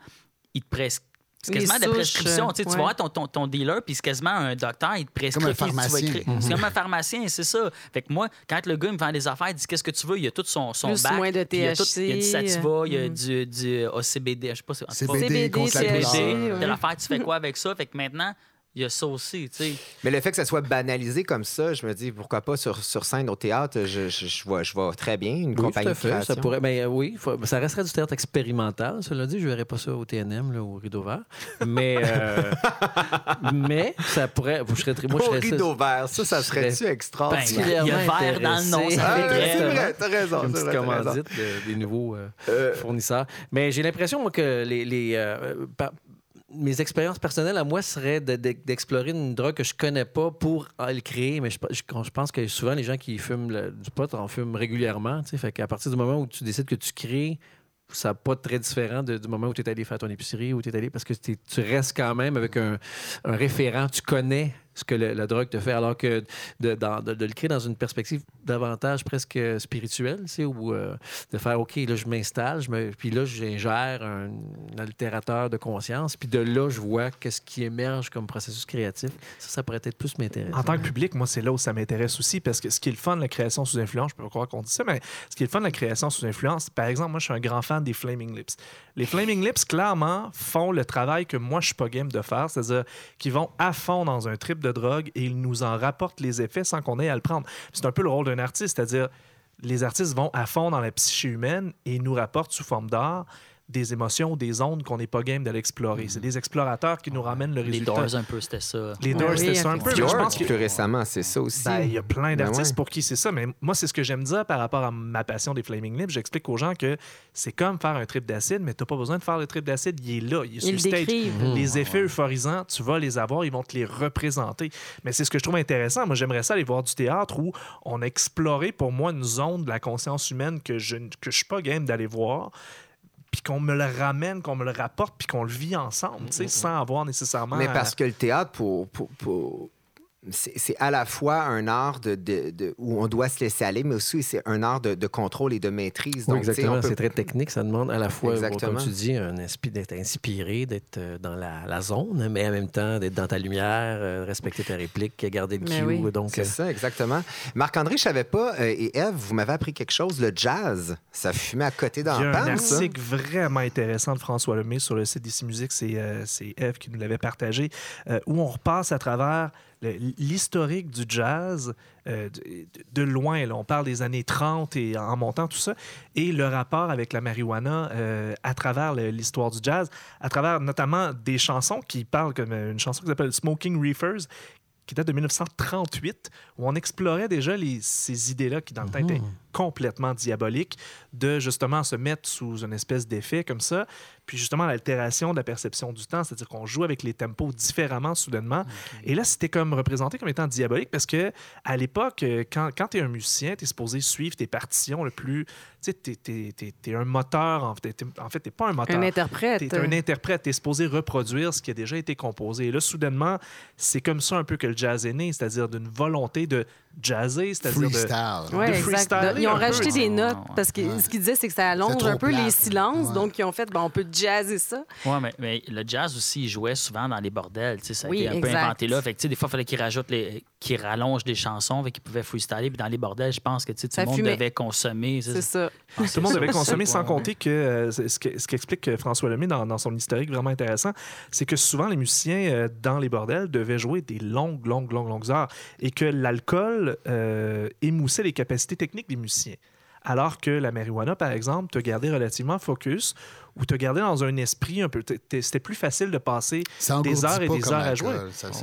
Speaker 4: il te presque. C'est quasiment de
Speaker 3: souches,
Speaker 4: prescription. tu vas voir ton, ton, ton dealer, puis c'est quasiment un docteur, il te prescrit.
Speaker 5: Comme un pharmacien.
Speaker 4: C'est comme un pharmacien, c'est ça. Fait que moi, quand le gars me vend des affaires, il dit Qu'est-ce que tu veux? Il y a tout son, son
Speaker 3: Plus
Speaker 4: bac.
Speaker 3: moins de
Speaker 4: puis Il y a, tout- il y a du sativa, il y a
Speaker 3: mm.
Speaker 4: du, du OCBD, je sais pas si
Speaker 5: CBD,
Speaker 3: CBD,
Speaker 5: contre la
Speaker 3: CBD,
Speaker 5: douleur.
Speaker 4: CBD,
Speaker 3: ouais.
Speaker 4: de l'affaire, tu fais quoi avec ça? Fait que maintenant, il y a ça aussi, tu sais.
Speaker 1: Mais le fait que ça soit banalisé comme ça, je me dis pourquoi pas sur, sur scène au théâtre, je, je, je vois, je vois très bien une
Speaker 7: Oui,
Speaker 1: compagnie
Speaker 7: tout à
Speaker 1: de
Speaker 7: fait.
Speaker 1: création.
Speaker 7: Ça pourrait, ben, euh, oui, faut- ça resterait du théâtre expérimental. Cela dit, je ne verrais pas ça au TNM, là, au Rideau Vert. Mais, euh, mais ça pourrait. Je serais très, moi, je
Speaker 1: Au
Speaker 7: serais
Speaker 1: rideau vert, ça, ça serait-tu extraordinaire?
Speaker 4: Ben, il y a vert dans le nom, ça
Speaker 1: Ah,
Speaker 4: fait
Speaker 1: c'est vrai, t'as raison.
Speaker 7: une petite commandite de- des nouveaux euh,
Speaker 1: Euh,
Speaker 7: fournisseurs. Mais j'ai l'impression, moi, que les, les, euh, par- mes expériences personnelles à moi seraient de- de- d'explorer une drogue que je connais pas pour euh, le créer. Mais je, je- pense que souvent, les gens qui fument du pot en fument régulièrement. Fait qu'à partir du moment où tu décides que tu crées, ça n'a pas très différent du moment où tu es allé faire ton épicerie, où tu es allé. Parce que tu restes quand même avec un, un référent. Tu connais ce que le- la drogue te fait, alors que de, le créer dans une perspective davantage presque spirituelle, tu sais, ou euh, de faire OK, là, je m'installe, puis là, j'ingère un, altérateur de conscience, puis de là, je vois qu'est-ce qui émerge comme processus créatif. Ça, ça pourrait peut-être plus m'intéresser.
Speaker 2: En tant que public, moi, c'est là où ça m'intéresse aussi, parce que ce qui est le fun de la création sous influence, je peux pas croire qu'on dit ça, mais ce qui est le fun de la création sous influence, par exemple, moi, je suis un grand fan des Flaming Lips. Les Flaming Lips, clairement, font le travail que moi, je suis pas game de faire, c'est-à-dire qu'ils vont à fond dans un trip de drogue et ils nous en rapportent les effets sans qu'on ait à le prendre. C'est un peu le rôle d'un artiste, c'est-à-dire les artistes vont à fond dans la psyché humaine et nous rapportent sous forme d'art des émotions, des ondes qu'on n'est pas game d'aller explorer. C'est des explorateurs qui nous ramènent le
Speaker 4: Les
Speaker 2: résultat.
Speaker 4: Doors, un peu, c'était ça.
Speaker 2: Les Doors,
Speaker 3: Oui,
Speaker 2: c'était ça un peu. mais Je pense que
Speaker 1: plus récemment, c'est ça aussi.
Speaker 2: ben, il y a plein
Speaker 1: Ben
Speaker 2: d'artistes
Speaker 1: ouais.
Speaker 2: pour qui c'est ça, mais moi, c'est ce que j'aime dire par rapport à ma passion des Flaming Lips. J'explique aux gens que c'est comme faire un trip d'acide, mais tu n'as pas besoin de faire le trip d'acide. Il est là, il est sur le stage.
Speaker 3: décrivent.
Speaker 2: Les effets euphorisants, tu vas les avoir, ils vont te les représenter. Mais c'est ce que je trouve intéressant. Moi, j'aimerais ça aller voir du théâtre où on a exploré pour moi une zone de la conscience humaine que je ne que je suis pas game d'aller voir puis qu'on me le ramène, qu'on me le rapporte, puis qu'on le vit ensemble, tu sais, sans avoir nécessairement...
Speaker 1: Mais
Speaker 2: à-
Speaker 1: parce que le théâtre, pour, pour- pour- c'est à la fois un art de, de- de- où on doit se laisser aller, mais aussi c'est un art de, de contrôle et de maîtrise. Donc,
Speaker 7: exactement.
Speaker 1: peut-
Speaker 7: C'est très technique. Ça demande à la fois,
Speaker 1: Exactement.
Speaker 7: comme tu dis, un esprit d'être inspiré, d'être euh, dans la, la zone, mais en même temps d'être dans ta lumière, euh, respecter ta réplique, garder le cue.
Speaker 3: oui.
Speaker 7: Donc,
Speaker 1: C'est
Speaker 7: euh,
Speaker 1: ça, exactement. Marc-André, je savais pas, euh, et Eve, vous m'avez appris quelque chose, le jazz, ça fumait à côté dans
Speaker 2: Il y a un
Speaker 1: ça?
Speaker 2: article vraiment intéressant de François Lemay sur le site d'Ici Musique, c'est euh, Eve qui nous l'avait partagé, euh, où on repasse à travers l'historique du jazz euh, de, de loin. là. On parle des années 30 et en montant tout ça, et le rapport avec la marijuana euh, à travers l'histoire du jazz, à travers notamment des chansons qui parlent comme euh, une chanson qui s'appelle Smoking Reefers, qui date de 1938, où on explorait déjà les, ces idées-là qui, dans le temps, étaient complètement diaboliques, de justement se mettre sous une espèce d'effet comme ça. Puis justement l'altération de la perception du temps, c'est-à-dire qu'on joue avec les tempos différemment soudainement. Et là, c'était comme représenté comme étant diabolique parce que à l'époque, euh, quand, quand tu es un musicien, tu es supposé suivre tes partitions le plus. Tu sais, tu es, un moteur. En fait, en fait tu n'es pas un moteur.
Speaker 3: Un interprète.
Speaker 2: Tu es un interprète. Tu es supposé reproduire ce qui a déjà été composé. Et là, soudainement, c'est comme ça un peu que le jazz est né, c'est-à-dire d'une volonté de jazzer, c'est-à-dire
Speaker 5: de,
Speaker 3: ouais, exact. Ils ont rajouté des notes parce que ce qu'ils disaient, c'est que ça allonge un peu les silences. Donc, ils ont fait, ben, on peut jazzer ça.
Speaker 4: Oui, mais, mais, le jazz aussi, il jouait souvent dans les bordels. Ça a été un peu inventé là. Fait que, des fois, il fallait qu'ils rajoutent les. qu'ils rallongent des chansons, qu'ils pouvaient freestyler. Puis dans les bordels, je pense que tout le monde devait consommer.
Speaker 3: C'est ça.
Speaker 2: Tout le monde devait consommer, sans compter que euh, ce qu'explique euh, François Lemay dans, dans, son historique vraiment intéressant, c'est que souvent les musiciens euh, dans les bordels devaient jouer des longues, longues, longues, longues heures et que l'alcool émoussait les capacités techniques des musiciens. Alors que la marijuana, par exemple, te gardait relativement focus ou te gardait dans un esprit un peu. C'était plus facile de passer des heures et des heures à jouer.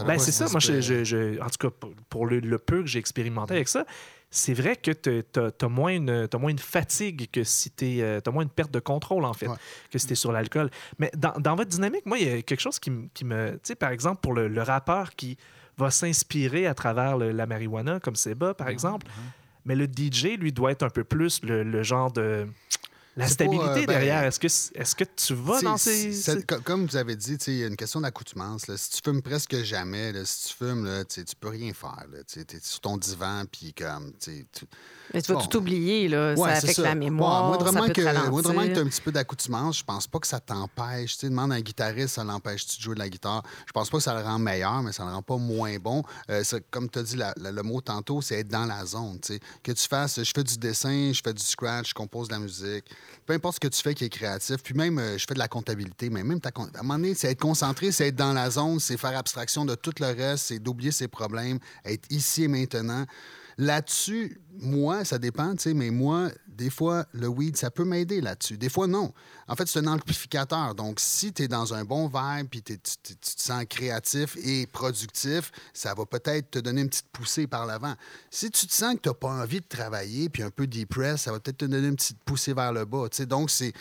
Speaker 2: Ben, c'est ça. Moi, je, en tout cas, pour le, peu que j'ai expérimenté avec ça, c'est vrai que tu as, moins une, moins une fatigue que si tu euh, as moins une perte de contrôle, en fait, que si tu es sur l'alcool. Mais dans, dans, votre dynamique, moi, il y a quelque chose qui, qui me. Tu sais, par exemple, pour le, rappeur qui va s'inspirer à travers la marijuana, comme Seba, par exemple. Mais le DJ, lui, doit être un peu plus le, genre de. La stabilité euh, ben, derrière, est-ce que, est que tu vas dans ces.
Speaker 5: Comme vous avez dit, il y a une question d'accoutumance. Si tu fumes presque jamais, si tu fumes, là, tu peux rien faire. Tu es sur ton divan, puis comme. Tu,
Speaker 3: mais tu vas tout oublier, là. ça affecte la mémoire. Ouais, moi, que,
Speaker 5: que tu as un petit peu d'accoutumance, je pense pas que ça t'empêche. Tu demande à un guitariste, ça l'empêche de jouer de la guitare? Je pense pas que ça le rend meilleur, mais ça le rend pas moins bon. Euh, comme tu as dit, le mot tantôt, c'est être dans la zone. Que tu fasses, je fais du dessin, je fais du scratch, je compose de la musique. Peu importe ce que tu fais qui est créatif. Puis même, euh, je fais de la comptabilité, mais même ta, à un moment donné, c'est être concentré, c'est être dans la zone, c'est faire abstraction de tout le reste, c'est d'oublier ses problèmes, être ici et maintenant. Là-dessus, moi, ça dépend, tu sais, mais moi, des fois, le weed, ça peut m'aider là-dessus. Des fois, non. En fait, c'est un amplificateur. Donc, si tu es dans un bon vibe puis tu, te sens créatif et productif, ça va peut-être te donner une petite poussée par l'avant. Si tu te sens que tu n'as pas envie de travailler puis un peu depressed, ça va peut-être te donner une petite poussée vers le bas. Tu sais, donc, c'est,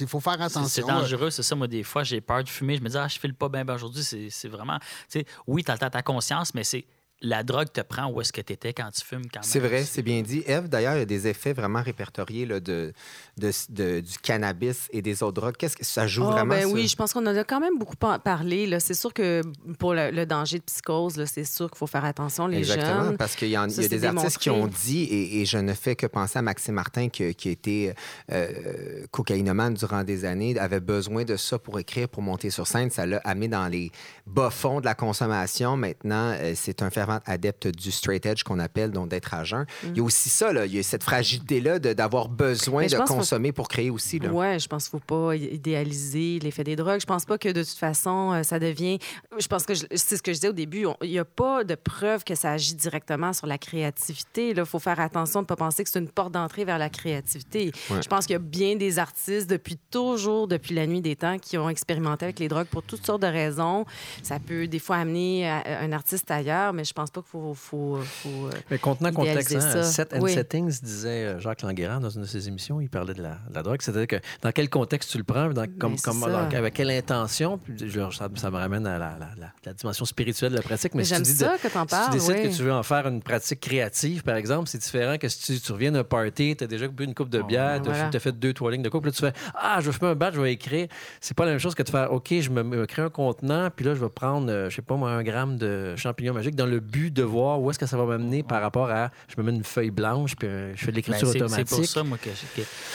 Speaker 5: il faut faire attention.
Speaker 4: C'est dangereux, c'est ça. Moi, des fois, j'ai peur de fumer. Je me dis, ah, je file pas bien aujourd'hui. C'est, vraiment. Tu sais, oui, tu as ta conscience, mais c'est la drogue te prend où est-ce que tu étais quand tu fumes.
Speaker 1: C'est vrai, c'est bien dit. Eve, d'ailleurs, il y a des effets vraiment répertoriés là, de, de, du cannabis et des autres drogues. Qu'est-ce que ça joue
Speaker 3: oh,
Speaker 1: vraiment?
Speaker 3: Ben oui, je pense qu'on en a quand même beaucoup parlé. C'est sûr que pour le, danger de psychose, c'est sûr qu'il faut faire attention, les
Speaker 1: Exactement, parce qu'il y, a des artistes qui ont dit, et, je ne fais que penser à Maxime Martin, qui, qui était euh, cocaïnomane durant des années, avait besoin de ça pour écrire, pour monter sur scène. Ça l'a amené dans les bas-fonds de la consommation. Maintenant, euh, c'est un fervent adepte du straight edge qu'on appelle, donc d'être à jeun. Il y a aussi ça, là, il y a cette fragilité-là d'avoir besoin de consommer pour créer aussi.
Speaker 3: Oui, je pense qu'il ne faut pas idéaliser l'effet des drogues. Je pense pas que de toute façon, euh, ça devient. Je pense que c'est ce que je disais au début. Il n'y a pas de preuve que ça agit directement sur la créativité. Il faut faire attention de ne pas penser que c'est une porte d'entrée vers la créativité. Je pense qu'il y a bien des artistes depuis toujours, depuis la nuit des temps, qui ont expérimenté avec les drogues pour toutes sortes de raisons. Ça peut des fois amener un artiste ailleurs, mais je pense pense pas qu'il faut, faut, faut
Speaker 7: Mais contenant contexte, hein, Set and Settings, disait euh, Jacques Languerrand dans une de ses émissions, il parlait de la, la drogue. C'est-à-dire que dans quel contexte tu le prends, dans, comme, comme, avec quelle intention, puis, ça, ça, me ramène à la, la, la, dimension spirituelle de la pratique.
Speaker 3: Mais, j'aime ça que en parles.
Speaker 7: Si tu décides
Speaker 3: que
Speaker 7: tu veux en faire une pratique créative, par exemple, c'est différent que si tu, tu reviens d'un party, tu as déjà bu une coupe de bière, tu as, fait deux, trois lignes de coupe, là tu fais Ah, je vais fumer un bat, je vais écrire. C'est pas la même chose que de faire OK, je me, crée un contenant, puis là, je vais prendre, euh, je sais pas moi, un gramme de champignons magiques dans le but de voir où est-ce que ça va m'amener par rapport à je me mets une feuille blanche puis euh, je fais de l'écriture ben, automatique.
Speaker 4: C'est pour ça, moi, que,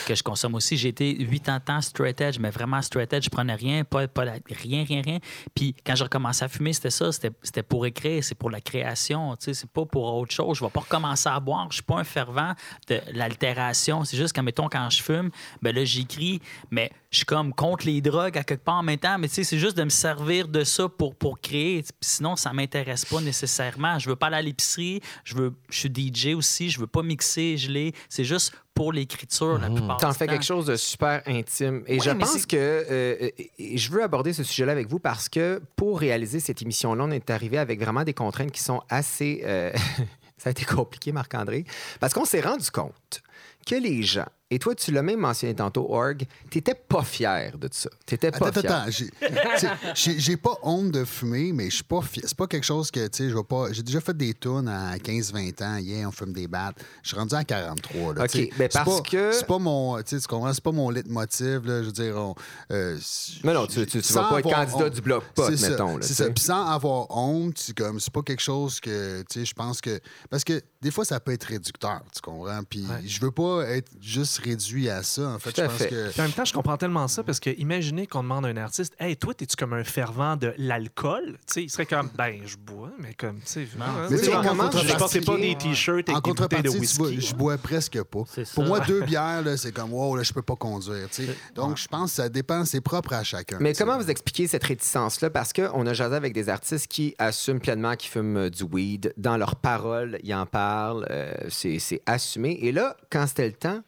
Speaker 4: que, je consomme aussi. J'ai été 80 ans straight edge, mais vraiment straight edge. Je prenais rien, pas, pas rien, rien, rien. Puis quand j'ai recommencé à fumer, c'était ça. C'était pour écrire, c'est pour la création. C'est pas pour autre chose. Je vais pas recommencer à boire. Je suis pas un fervent de l'altération. C'est juste qu'à mettons, quand je fume, ben là, j'écris, mais je suis comme contre les drogues à quelque part en même temps, mais tu sais, c'est juste de me servir de ça pour, pour créer. Sinon, ça m'intéresse pas nécessairement. Je veux pas aller à l'épicerie, je veux je suis DJ aussi, je veux pas mixer, geler. C'est juste pour l'écriture la mmh. plupart
Speaker 1: T'en fais quelque chose de super intime. Et je pense que euh, je veux aborder ce sujet-là avec vous parce que pour réaliser cette émission-là, on est arrivé avec vraiment des contraintes qui sont assez... Euh, ça a été compliqué, Marc-André, parce qu'on s'est rendu compte que les gens et toi, tu l'as même mentionné tantôt, Org, t'étais pas fier de ça. T'étais pas
Speaker 5: attends,
Speaker 1: fier.
Speaker 5: Attends, j'ai- pas honte de fumer, mais je suis pas fier. C'est pas quelque chose que, tu sais, je vais pas. J'ai déjà fait des tunes à 15-20 ans. Yeah, on fume des battes. Je suis rendu à 43. Là,
Speaker 1: OK,
Speaker 5: t'sais.
Speaker 1: ben
Speaker 5: C'est
Speaker 1: parce
Speaker 5: pas-
Speaker 1: que-
Speaker 5: C'est pas mon. Tu comprends? C'est pas mon leitmotiv, là. Je veux dire, on, euh,
Speaker 1: Mais non, tu- tu- vas pas être candidat
Speaker 5: honte.
Speaker 1: du bloc pot, mettons,
Speaker 5: C'est ça. Puis sans avoir honte, c'est comme, c'est pas quelque chose que, tu sais, je pense que. Parce que des fois, ça peut être réducteur, tu comprends? Puis je veux pas être juste réduit à ça. En fait,
Speaker 1: Tout
Speaker 5: je pense
Speaker 1: fait.
Speaker 5: que.
Speaker 2: Puis en même temps, je comprends tellement ça parce que imaginez qu'on demande à un artiste Hey, toi, es-tu comme un fervent de l'alcool Tu sais, il serait comme Ben, je bois, mais comme, tu sais, vraiment,
Speaker 5: Mais
Speaker 2: tu comment je portais pas des t-shirts
Speaker 5: En
Speaker 2: des bouteilles de whisky.
Speaker 5: je bois presque pas. Pour moi, deux bières, c'est comme, wow, là, je peux pas conduire. tu sais. Donc, je pense que ça dépend, c'est propre à chacun.
Speaker 1: Mais comment vous expliquez cette réticence-là? Parce qu'on a jasé avec des artistes qui assument pleinement qu'ils fument du weed. Dans leurs paroles, ils en parlent. euh, c'est c'est assumé. Et là, quand c'était le temps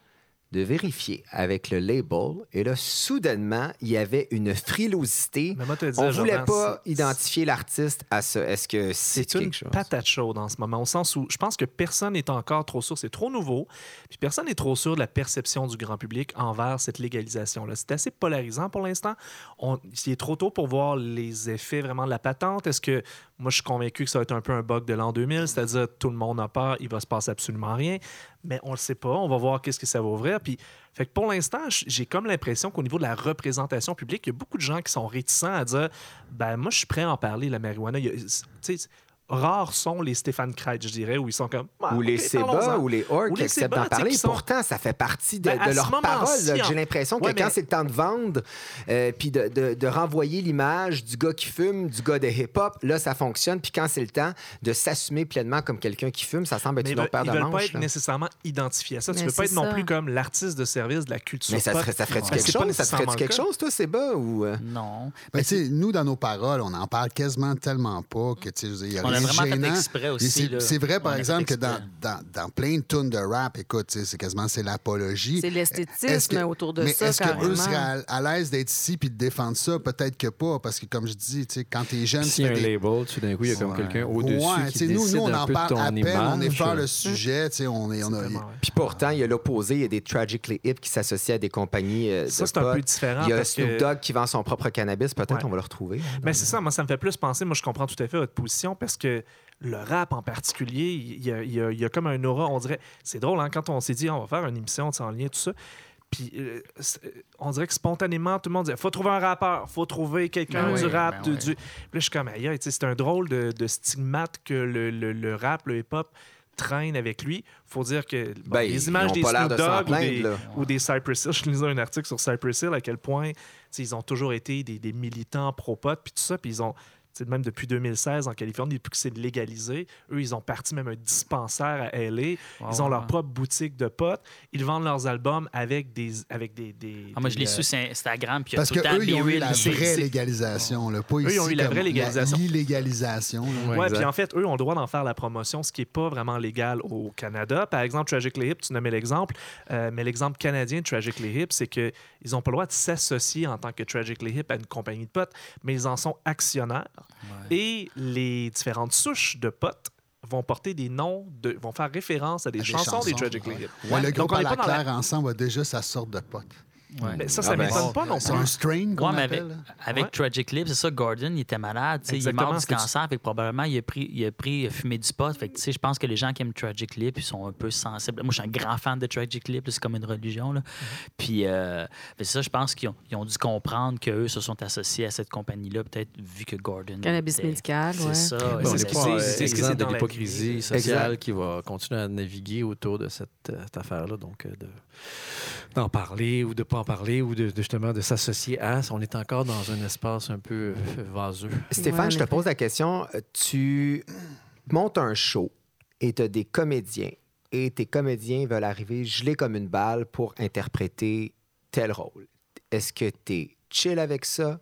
Speaker 1: de vérifier avec le label, et là, soudainement, il y avait une frilosité.
Speaker 2: Mais moi, te dire,
Speaker 1: On voulait
Speaker 2: Jordan,
Speaker 1: pas identifier l'artiste à ça. Est-ce que c'est
Speaker 2: une
Speaker 1: chose?
Speaker 2: patate chaude en ce moment, au sens où je pense que personne n'est encore trop sûr, c'est trop nouveau, puis personne n'est trop sûr de la perception du grand public envers cette légalisation-là. C'est assez polarisant pour l'instant. On- Il est trop tôt pour voir les effets vraiment de la patente. Est-ce que moi, je suis convaincu que ça va être un peu un bug de l'an 2000, c'est-à-dire tout le monde a peur, il va se passer absolument rien, mais on le sait pas. On va voir qu'est-ce que ça va ouvrir. Puis, fait que pour l'instant, j'ai comme l'impression qu'au niveau de la représentation publique, il y a beaucoup de gens qui sont réticents à dire ben moi, je suis prêt à en parler, la marijuana. Rares sont les Stéphane Kreitz, je dirais, où ils sont comme. Ah,
Speaker 1: ou les Seba ou les Orcs qui acceptent d'en
Speaker 2: tu
Speaker 1: parler.
Speaker 2: sont-
Speaker 1: Pourtant, ça fait partie de,
Speaker 2: Ben,
Speaker 1: de leurs paroles.
Speaker 2: en-
Speaker 1: J'ai l'impression que
Speaker 2: Ouais,
Speaker 1: quand
Speaker 2: mais-
Speaker 1: c'est le temps de vendre, euh, puis de, de- de renvoyer l'image du gars qui fume, du gars de hip-hop, là, ça fonctionne. Puis quand c'est le temps de s'assumer pleinement comme quelqu'un qui fume, ça semble être
Speaker 2: Mais ils
Speaker 1: une autre paire
Speaker 2: ils
Speaker 1: de
Speaker 2: veulent pas
Speaker 1: manches.
Speaker 2: être
Speaker 1: là.
Speaker 2: nécessairement identifiés à ça. Tu
Speaker 3: Mais
Speaker 2: veux pas
Speaker 3: c'est
Speaker 2: être non plus comme l'artiste de service de la culture.
Speaker 1: Mais ça,
Speaker 2: pop.
Speaker 1: serait, ça ferait-tu
Speaker 2: Ben,
Speaker 1: quelque
Speaker 2: pas
Speaker 1: chose? Ça
Speaker 2: nécessairement
Speaker 1: quelque chose, toi, Seba? Ou... euh?
Speaker 4: Non.
Speaker 5: Mais tu sais, nous, dans nos paroles, on en parle quasiment tellement pas que, tu sais,
Speaker 4: fait
Speaker 5: gênant.
Speaker 4: exprès
Speaker 5: Et
Speaker 4: aussi,
Speaker 5: c'est-. C'est vrai, par exemple, que dans, dans, dans plein de tunes de rap, écoute, c'est quasiment c'est l'apologie.
Speaker 3: C'est
Speaker 5: Est-ce
Speaker 3: l'esthétisme autour de
Speaker 5: mais
Speaker 3: ça,
Speaker 5: est-ce qu'eux seraient à, à l'aise d'être ici puis de défendre ça? Peut-être que pas, parce que comme je dis, quand t'es jeune, tu
Speaker 7: S'il y a un
Speaker 5: des...
Speaker 7: label, tout d'un coup, il y a comme
Speaker 5: Ouais.
Speaker 7: quelqu'un au-dessus
Speaker 5: Ouais,
Speaker 7: qui
Speaker 5: nous,
Speaker 7: décide
Speaker 5: nous, on en parle
Speaker 7: ton
Speaker 5: à peine, on
Speaker 7: image.
Speaker 5: effleure le sujet, tu sais, on est... On a,
Speaker 2: Vraiment, ouais.
Speaker 1: Puis pourtant, il y a l'opposé. Il y a des Tragically Hip qui s'associent à des compagnies euh,
Speaker 2: Ça, c'est un peu différent
Speaker 1: Il y a Snoop Dogg qui vend son propre cannabis. Peut-être on va le retrouver.
Speaker 2: Mais c'est ça, moi, ça me fait plus penser. Moi, je comprends tout à fait votre position parce que le rap en particulier, il y a, il y a- il y a comme un aura. On dirait. C'est drôle, hein, quand on s'est dit, on va faire une émission en lien, tout ça. Puis, euh, c'est- on dirait que spontanément, tout le monde disait faut trouver un rappeur, faut trouver quelqu'un
Speaker 4: Ben
Speaker 2: du
Speaker 4: oui,
Speaker 2: rap.
Speaker 4: ben
Speaker 2: de-
Speaker 4: oui.
Speaker 2: du... Puis là, je suis comme, sais, c'est un drôle de, de stigmate que le, le- le rap, le hip-hop traîne avec lui. faut dire que bon,
Speaker 1: Ben,
Speaker 2: les images des Snoop
Speaker 1: de
Speaker 2: ou des,
Speaker 1: là.
Speaker 2: ou des Cypress Hill, je lisais un article sur Cypress Hill à quel point ils ont toujours été des, des militants pro-pot, puis tout ça, puis ils ont même depuis 2016 en Californie, depuis que c'est légalisé, eux, ils ont parti même un dispensaire à LA. ils ont
Speaker 4: ouais.
Speaker 2: leur propre boutique de potes. Ils vendent leurs albums avec des. Avec des, des-
Speaker 4: Ah, moi, je l'ai
Speaker 2: euh,
Speaker 4: su sur Instagram. Puis
Speaker 5: Parce qu'eux, ils ont eu la
Speaker 2: c'est-
Speaker 5: vraie
Speaker 2: c'est-
Speaker 5: légalisation, là,
Speaker 2: Eux, ils ont eu la vraie légalisation.
Speaker 5: l'illégalisation.
Speaker 7: exact.
Speaker 2: puis en fait, eux ont le droit d'en faire la promotion, ce qui n'est pas vraiment légal au Canada. Par exemple, Tragically Hip, tu nommais l'exemple, euh, mais l'exemple canadien de Tragically Hip, c'est qu'ils n'ont pas le droit de s'associer en tant que Tragically Hip à une compagnie de potes, mais ils en sont actionnaires. Et les différentes souches de potes vont porter des noms, de, vont faire référence à des,
Speaker 5: À des
Speaker 2: chansons, des Tragically
Speaker 5: ouais. Le
Speaker 2: Donc,
Speaker 5: groupe
Speaker 2: on
Speaker 5: à la claire ensemble a déjà sa sorte de pote.
Speaker 4: Ouais.
Speaker 2: Mais ça, ça
Speaker 1: Ah ben,
Speaker 2: m'étonne pas non
Speaker 5: C'est
Speaker 2: plus.
Speaker 5: un strain qu'on
Speaker 4: Ouais, mais avec, avec
Speaker 2: Ouais.
Speaker 4: Tragic Lips, c'est ça, Gordon, il était malade. Il est mort du cancer, fait que probablement il a pris, il a pris il a fumé du pot. Fait que, tu sais, je pense que les gens qui aiment Tragic Lips, ils sont un peu sensibles. Moi, je suis un grand fan de Tragic Lips, c'est comme une religion. Là.
Speaker 2: Mm-hmm.
Speaker 4: Puis, euh, ça, je pense qu'ils ont, ils ont dû comprendre qu'eux se sont associés à cette compagnie-là, peut-être vu que Gordon.
Speaker 3: Cannabis
Speaker 4: était-
Speaker 3: médical,
Speaker 4: C'est
Speaker 3: ouais.
Speaker 4: ça.
Speaker 7: Bon,
Speaker 2: c'est ce
Speaker 7: pas
Speaker 2: c'est-
Speaker 7: euh,
Speaker 2: ce que c'est
Speaker 7: de l'hypocrisie sociale qui va continuer à naviguer autour de cette, euh, affaire-là. Donc, euh, de- d'en parler ou de pas en parler ou de, de justement de s'associer à. On est encore dans un espace un peu euh, vaseux.
Speaker 1: Stéphane,
Speaker 3: Ouais,
Speaker 1: je te pose la question. Tu montes un show et tu as des comédiens et tes comédiens veulent arriver gelés comme une balle pour interpréter tel rôle. Est-ce que tu es chill avec ça?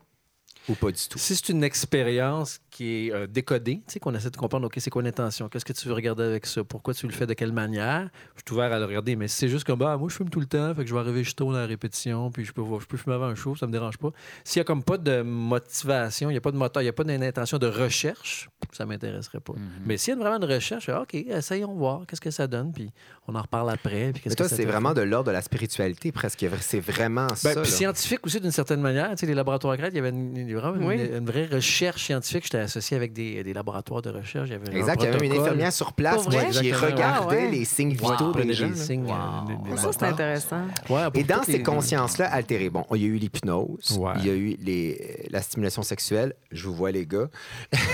Speaker 1: Ou pas du tout?
Speaker 7: Si c'est une expérience qui est euh, décodée, tu sais, qu'on essaie de comprendre, OK, c'est quoi l'intention? Qu'est-ce que tu veux regarder avec ça? Pourquoi tu le fais? De quelle manière? Je suis ouvert à le regarder, mais si c'est juste comme, bah, moi, je fume tout le temps, fait que je vais arriver juste tôt dans la répétition, puis je peux, je peux fumer avant un show, ça me dérange pas. S'il y a comme pas de motivation, il n'y a pas de moteur, il n'y a pas d'intention de recherche, ça m'intéresserait pas.
Speaker 1: Mm-hmm.
Speaker 7: Mais s'il y a vraiment de recherche, OK, essayons voir, qu'est-ce que ça donne, puis on en reparle après. Puis
Speaker 1: Mais toi, c'est vraiment de l'ordre de la spiritualité, presque. C'est vraiment
Speaker 7: Ben,
Speaker 1: ça.
Speaker 7: puis scientifique aussi, d'une certaine manière. Tu sais, les laboratoires Crête, il y avait une, une- une, vraie recherche scientifique. J'étais associé avec des, des laboratoires de recherche. Il y avait un
Speaker 1: Exact, il y avait même une infirmière sur place qui
Speaker 7: Exactement.
Speaker 1: regardait
Speaker 3: Ah ouais.
Speaker 1: les signes
Speaker 7: Wow.
Speaker 1: vitaux des gens.
Speaker 7: des signes,
Speaker 4: Wow.
Speaker 3: Ça, c'est intéressant.
Speaker 1: Et dans ces
Speaker 7: les-
Speaker 1: consciences-là altérées, bon, il y a eu l'hypnose,
Speaker 7: Ouais.
Speaker 1: il y a eu les, la stimulation sexuelle. Je vous vois, les gars.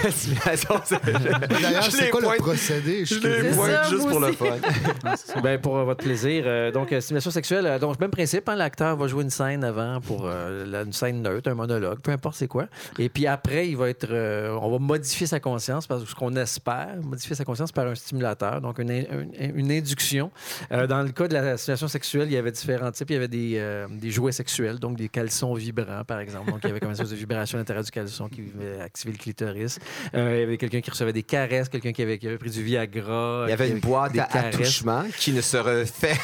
Speaker 1: la stimulation sexuelle.
Speaker 5: D'ailleurs,
Speaker 1: Je
Speaker 5: c'est quoi le procédé? Je
Speaker 1: les pointe
Speaker 3: ça,
Speaker 1: juste pour le fun.
Speaker 7: Ben, pour euh, votre plaisir. Euh, donc, euh, stimulation sexuelle. donc, même principe, hein, l'acteur va jouer une scène avant pour euh, la- une scène neutre, un monologue, peu importe c'est quoi. Et puis après, il va être, euh, on va modifier sa conscience parce que ce qu'on espère, modifier sa conscience par un stimulateur, donc une, une- une induction. Euh, dans le cas de la stimulation sexuelle, il y avait différents types. Il y avait des, euh, des jouets sexuels, donc des caleçons vibrants, par exemple. Donc, il y avait comme une espèce de vibration à l'intérieur du caleçon qui activer le clitoris. Euh, il y avait quelqu'un qui recevait des caresses, quelqu'un qui avait, qui avait pris du Viagra.
Speaker 1: Il y avait une boîte
Speaker 7: des
Speaker 1: à
Speaker 7: caresses.
Speaker 1: attouchement qui ne se refait-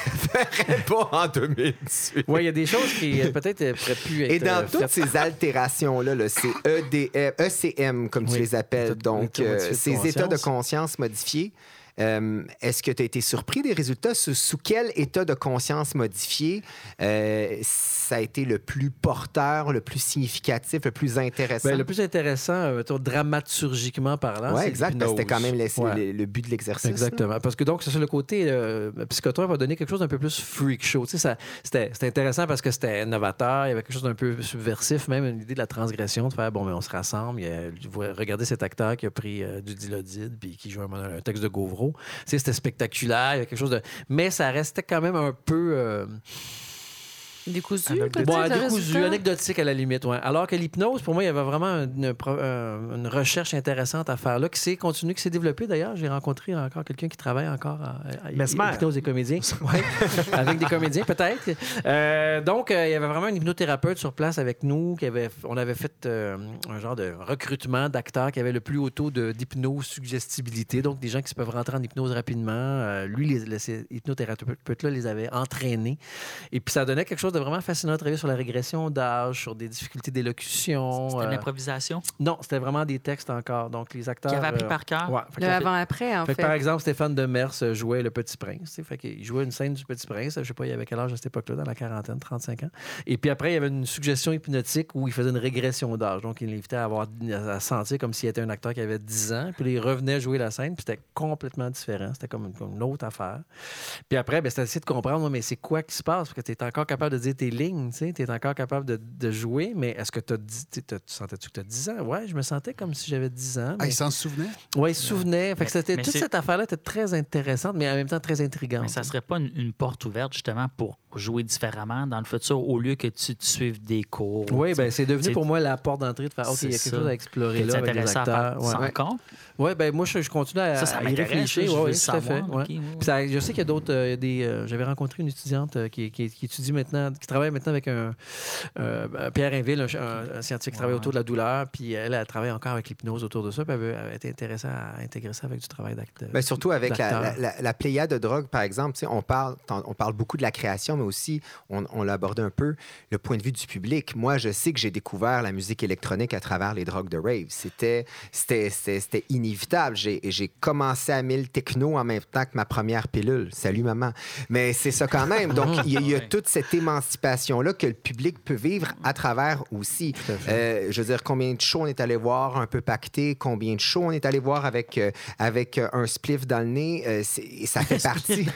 Speaker 1: pas en 2018.
Speaker 7: Oui, il y a des choses qui peut-être pourraient plus être.
Speaker 1: Et dans toutes ces altérations-là, là, c'est EDM, ECM, comme tu les appelles, donc euh, ces états de
Speaker 7: conscience
Speaker 1: modifiés, euh, est-ce que tu as été surpris des résultats? Sous, sous quel état de conscience modifié euh, ça a été le plus porteur, le plus significatif, le plus intéressant?
Speaker 7: Ben, le plus intéressant, euh, dramaturgiquement parlant,
Speaker 1: oui,
Speaker 7: c'est
Speaker 1: exact, parce que c'était quand même le,
Speaker 7: Ouais.
Speaker 1: le- le but de l'exercice. là.
Speaker 7: Exactement. Parce que donc, c'est ça, le côté psychotrope va donner quelque chose d'un peu plus freak show. Tu sais, c'était, intéressant parce que c'était novateur, il y avait quelque chose d'un peu subversif, même une idée de la transgression, de faire, bon, mais on se rassemble, il y a- vous regardez cet acteur qui a pris du dilodide puis qui joue un, un texte de Gauvreau. C'était spectaculaire, il y avait quelque chose de... Mais ça restait quand même un peu... euh,
Speaker 3: Décousu, peut-être,
Speaker 7: Bon,
Speaker 3: le
Speaker 7: décousu, anecdotique à la limite, ouais. Alors que l'hypnose, pour moi, il y avait vraiment une, euh, une recherche intéressante à faire là, qui s'est continuée, qui s'est développée d'ailleurs. J'ai rencontré encore quelqu'un qui travaille encore à, à- hypnose des comédiens. Ouais, avec des comédiens, peut-être. Euh, donc, euh, il y avait vraiment un hypnothérapeute sur place avec nous. Qui avait, on avait fait euh, un genre de recrutement d'acteurs qui avaient le plus haut taux de- d'hypnose-suggestibilité. Donc, des gens qui se peuvent rentrer en hypnose rapidement. Euh, lui, les, les- ces hypnothérapeutes-là les avait entraînés. Et puis, ça donnait quelque chose de vraiment fascinant de travailler sur la régression d'âge, sur des difficultés d'élocution.
Speaker 4: C'était
Speaker 7: euh,
Speaker 4: l'improvisation
Speaker 7: non, c'était vraiment des textes encore. Donc, les acteurs.
Speaker 4: qui avait appris
Speaker 7: euh,
Speaker 4: par cœur?
Speaker 7: ouais,
Speaker 3: Le avant-après, en
Speaker 7: fait par exemple, Stéphane Demers euh, jouait Le Petit Prince. Fait qu'il jouait une scène du Petit Prince. Je sais pas, il avait quel âge à cette époque-là, dans la quarantaine, 35 ans. Et puis après, il y avait une suggestion hypnotique où il faisait une régression d'âge. Donc, il l'invitait à, avoir, à sentir comme s'il était un acteur qui avait 10 ans. Puis là, il revenait jouer la scène, puis c'était complètement différent. C'était comme, comme une autre affaire. Puis après, ben, c'était essayer de comprendre, mais c'est quoi qui se passe? Parce que tu es encore capable de dire tes lignes, tu es encore capable de, de jouer, mais est-ce que t'as dit- tu sentais-tu que tu as 10 ans? Ouais, je me sentais comme si j'avais 10 ans.
Speaker 5: Ah, il s'en souvenait?
Speaker 7: oui, il se souvenait. Fait que
Speaker 4: Mais-
Speaker 7: c'était,
Speaker 4: mais
Speaker 7: toute
Speaker 4: c'est-
Speaker 7: cette affaire-là était très intéressante, mais en même temps très intrigante.
Speaker 4: Mais ça serait pas une, une porte ouverte justement pour jouer différemment dans le futur au lieu que tu te suives des cours.
Speaker 7: Oui, ben c'est devenu
Speaker 4: c'est-
Speaker 7: pour moi la porte d'entrée de faire OK, il y a quelque
Speaker 4: ça.
Speaker 7: chose à explorer là avec les acteurs?
Speaker 4: ça
Speaker 7: Ouais. Ouais, ben moi je, je continue à,
Speaker 4: Ça, ça
Speaker 7: à y
Speaker 4: m'intéresse.
Speaker 7: réfléchir.
Speaker 4: je
Speaker 7: Ouais, tout à fait. je sais qu'il y a d'autres. euh, des, euh, J'avais rencontré une étudiante euh, qui, qui- qui étudie maintenant, qui travaille maintenant avec un euh, Pierre Inville, un, un- un scientifique qui travaille
Speaker 4: Ouais.
Speaker 7: autour de la douleur. Puis elle, elle travaille encore avec l'hypnose autour de ça. Puis elle elle été intéressée à intégrer ça avec du travail d'acteur.
Speaker 1: Ben, surtout avec la, la, la- la pléiade de drogue, par exemple, on parle, on parle beaucoup de la création, mais aussi, on, on l'a abordé un peu, le point de vue du public. Moi, je sais que j'ai découvert la musique électronique à travers les drogues de rave. C'était, inévitable. J'ai, commencé à mille techno en même temps que ma première pilule. Salut, maman. Mais c'est ça quand même. Donc, il y, y a toute cette émancipation-là que le public peut vivre à travers aussi. Euh, je veux dire, combien de shows on est allé voir un peu pacté, combien de shows on est allé voir avec, euh, avec euh, un spliff dans le nez, euh, et ça fait partie.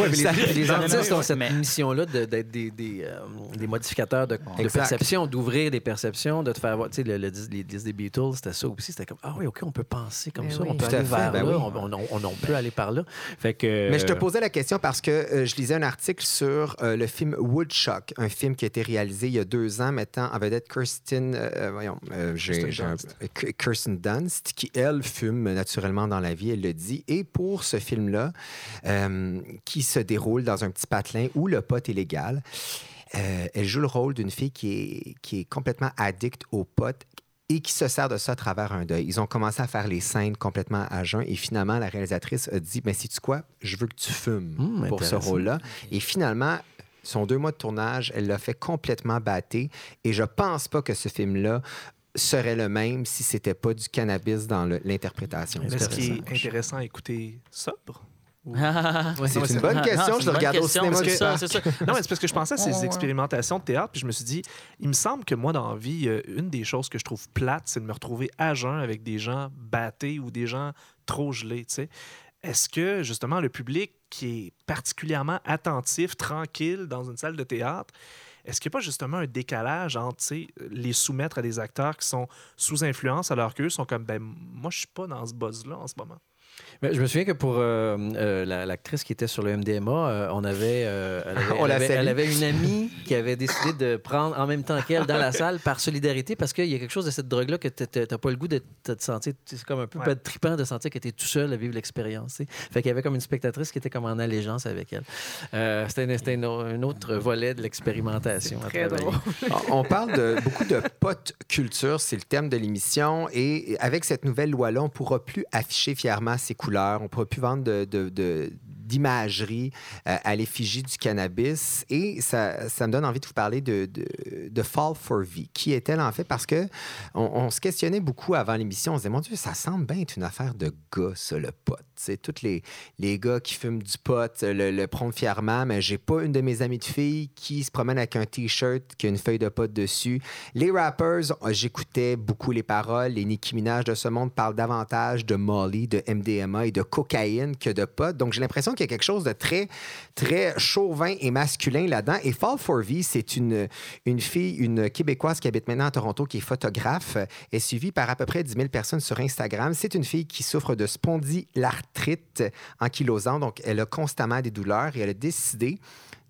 Speaker 7: Ouais, mais
Speaker 1: Ça-
Speaker 7: les, les artistes ont cette
Speaker 4: Mais-
Speaker 7: mission-là de- d'être des, des, euh, des modificateurs de, de perception, d'ouvrir des perceptions, de te faire voir. Tu sais, le, les des Beatles, c'était ça aussi. C'était comme, ah oui, OK, on peut penser comme ça,
Speaker 3: oui.
Speaker 7: on peut
Speaker 1: Tout
Speaker 7: aller
Speaker 1: fait,
Speaker 7: vers
Speaker 1: ben
Speaker 7: là,
Speaker 1: oui.
Speaker 7: on, on- on- on peut aller par là. Fait que,
Speaker 1: Mais je te posais la question parce que euh, je lisais un article sur euh, le film Woodchuck, un film qui a été réalisé il y a deux ans, mettant en vedette Kirsten, euh, voyons, euh, un- euh, K- Kirsten Dunst, qui, elle, fume naturellement dans la vie, elle le dit. Et pour ce film-là, euh, qui se déroule dans un petit patelin où le pot est légal, elle joue le rôle d'une fille qui est, qui est complètement addicte au pot et qui se sert de ça à travers un deuil. Ils ont commencé à faire les scènes complètement à jeun et finalement, la réalisatrice a dit, mais si tu quoi, je veux que tu fumes
Speaker 7: Mmh,
Speaker 1: pour ce rôle-là. Et finalement, son deux mois de tournage, elle l'a fait complètement batter et je pense pas que ce film-là serait le même si c'était pas du cannabis dans l'interprétation.
Speaker 2: Mais ce qui est
Speaker 7: Intéressant.
Speaker 2: à écouter sobre.
Speaker 7: Ouais,
Speaker 1: C'est
Speaker 7: ouais,
Speaker 1: une bonne question,
Speaker 4: Non,
Speaker 1: je
Speaker 4: c'est
Speaker 1: le
Speaker 4: une
Speaker 1: regarde
Speaker 4: bonne
Speaker 1: au
Speaker 4: question,
Speaker 1: cinéma
Speaker 4: c'est
Speaker 1: du
Speaker 4: ça, c'est ça.
Speaker 2: Non, mais c'est parce que je pensais à ces expérimentations de théâtre, puis je me suis dit, il me semble que moi, dans la vie, euh, une des choses que je trouve plate, c'est de me retrouver à jeun avec des gens battés ou des gens trop gelés, tu sais. Est-ce que, justement, le public qui est particulièrement attentif, tranquille dans une salle de théâtre, est-ce qu'il n'y a pas justement un décalage entre les soumettre à des acteurs qui sont sous influence alors qu'eux sont comme, ben, moi, je suis pas dans ce buzz-là en ce moment?
Speaker 7: Mais je me souviens que pour euh, euh, la- l'actrice qui était sur le MDMA, euh, on avait, euh, elle, avait,
Speaker 1: On
Speaker 7: elle
Speaker 1: la
Speaker 7: avait-
Speaker 1: salue.
Speaker 7: elle avait une amie qui avait décidé de prendre en même temps qu'elle dans la salle par solidarité parce qu'il y a quelque chose de cette drogue-là que tu n'as pas le goût de te sentir. C'est comme un peu
Speaker 2: Ouais.
Speaker 7: trippant de sentir que tu es tout seul à vivre l'expérience. tu sais. Fait qu'il y avait comme une spectatrice qui était comme en allégeance avec elle. Euh, C'était une- c'était une au- un autre volet de l'expérimentation. à
Speaker 3: Très
Speaker 7: travailler.
Speaker 3: drôle.
Speaker 1: On parle de beaucoup de pot culture, c'est le thème de l'émission. Et avec cette nouvelle loi-là, on ne pourra plus afficher fièrement ses on ne pourra plus vendre de- d'imagerie euh, à l'effigie du cannabis. Et ça, ça me donne envie de vous parler de, Fall for V. Qui est-elle en fait? Parce que on, se questionnait beaucoup avant l'émission. On se disait, mon Dieu, ça semble bien être une affaire de gars, ça, le pot. C'est tous les, les gars qui fument du pot le, le prônent fièrement, mais j'ai pas une de mes amies de filles qui se promène avec un T-shirt qui a une feuille de pot dessus. Les rappers, euh, j'écoutais beaucoup les paroles. Les Nicki Minaj de ce monde parlent davantage de Molly, de MDMA et de cocaïne que de pot. Donc, j'ai l'impression qu'il quelque chose de très, très chauvin et masculin là-dedans. Et Fall for V, c'est une, une fille, une Québécoise qui habite maintenant à Toronto, qui est photographe, est suivie par à peu près 10 000 personnes sur Instagram. C'est une fille qui souffre de spondylarthrite ankylosante, donc elle a constamment des douleurs et elle a décidé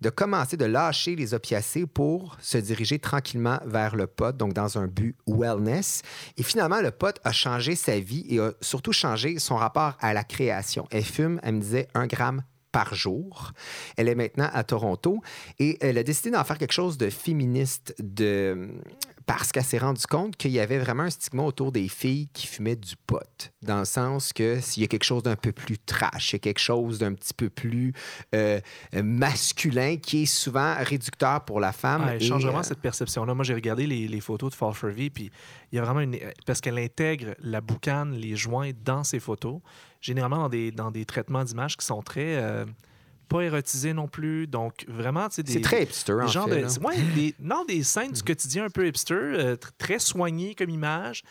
Speaker 1: de commencer de lâcher les opiacés pour se diriger tranquillement vers le pot, donc dans un but wellness. Et finalement, le pot a changé sa vie et a surtout changé son rapport à la création. Elle fume, elle me disait, un gramme par jour. Elle est maintenant à Toronto et elle a décidé d'en faire quelque chose de féministe, de parce qu'elle s'est rendue compte qu'il y avait vraiment un stigma autour des filles qui fumaient du pot, dans le sens que s'il y a quelque chose d'un peu plus trash, il y a quelque chose d'un petit peu plus euh, masculin qui est souvent réducteur pour la femme.
Speaker 2: Ah, elle
Speaker 1: et,
Speaker 2: change vraiment
Speaker 1: euh,
Speaker 2: cette perception-là. Moi, j'ai regardé les, les photos de Fall for V, puis il y a vraiment une. Parce qu'elle intègre la boucane, les joints dans ses photos, généralement dans des, dans des traitements d'image qui sont très. euh, pas érotisés non plus. Donc, vraiment, tu sais, des.
Speaker 1: C'est très hipster, en
Speaker 2: des genres
Speaker 1: fait,
Speaker 2: de- ouais, des, non, des scènes du quotidien un peu hipster, euh, tr- très soignées comme image,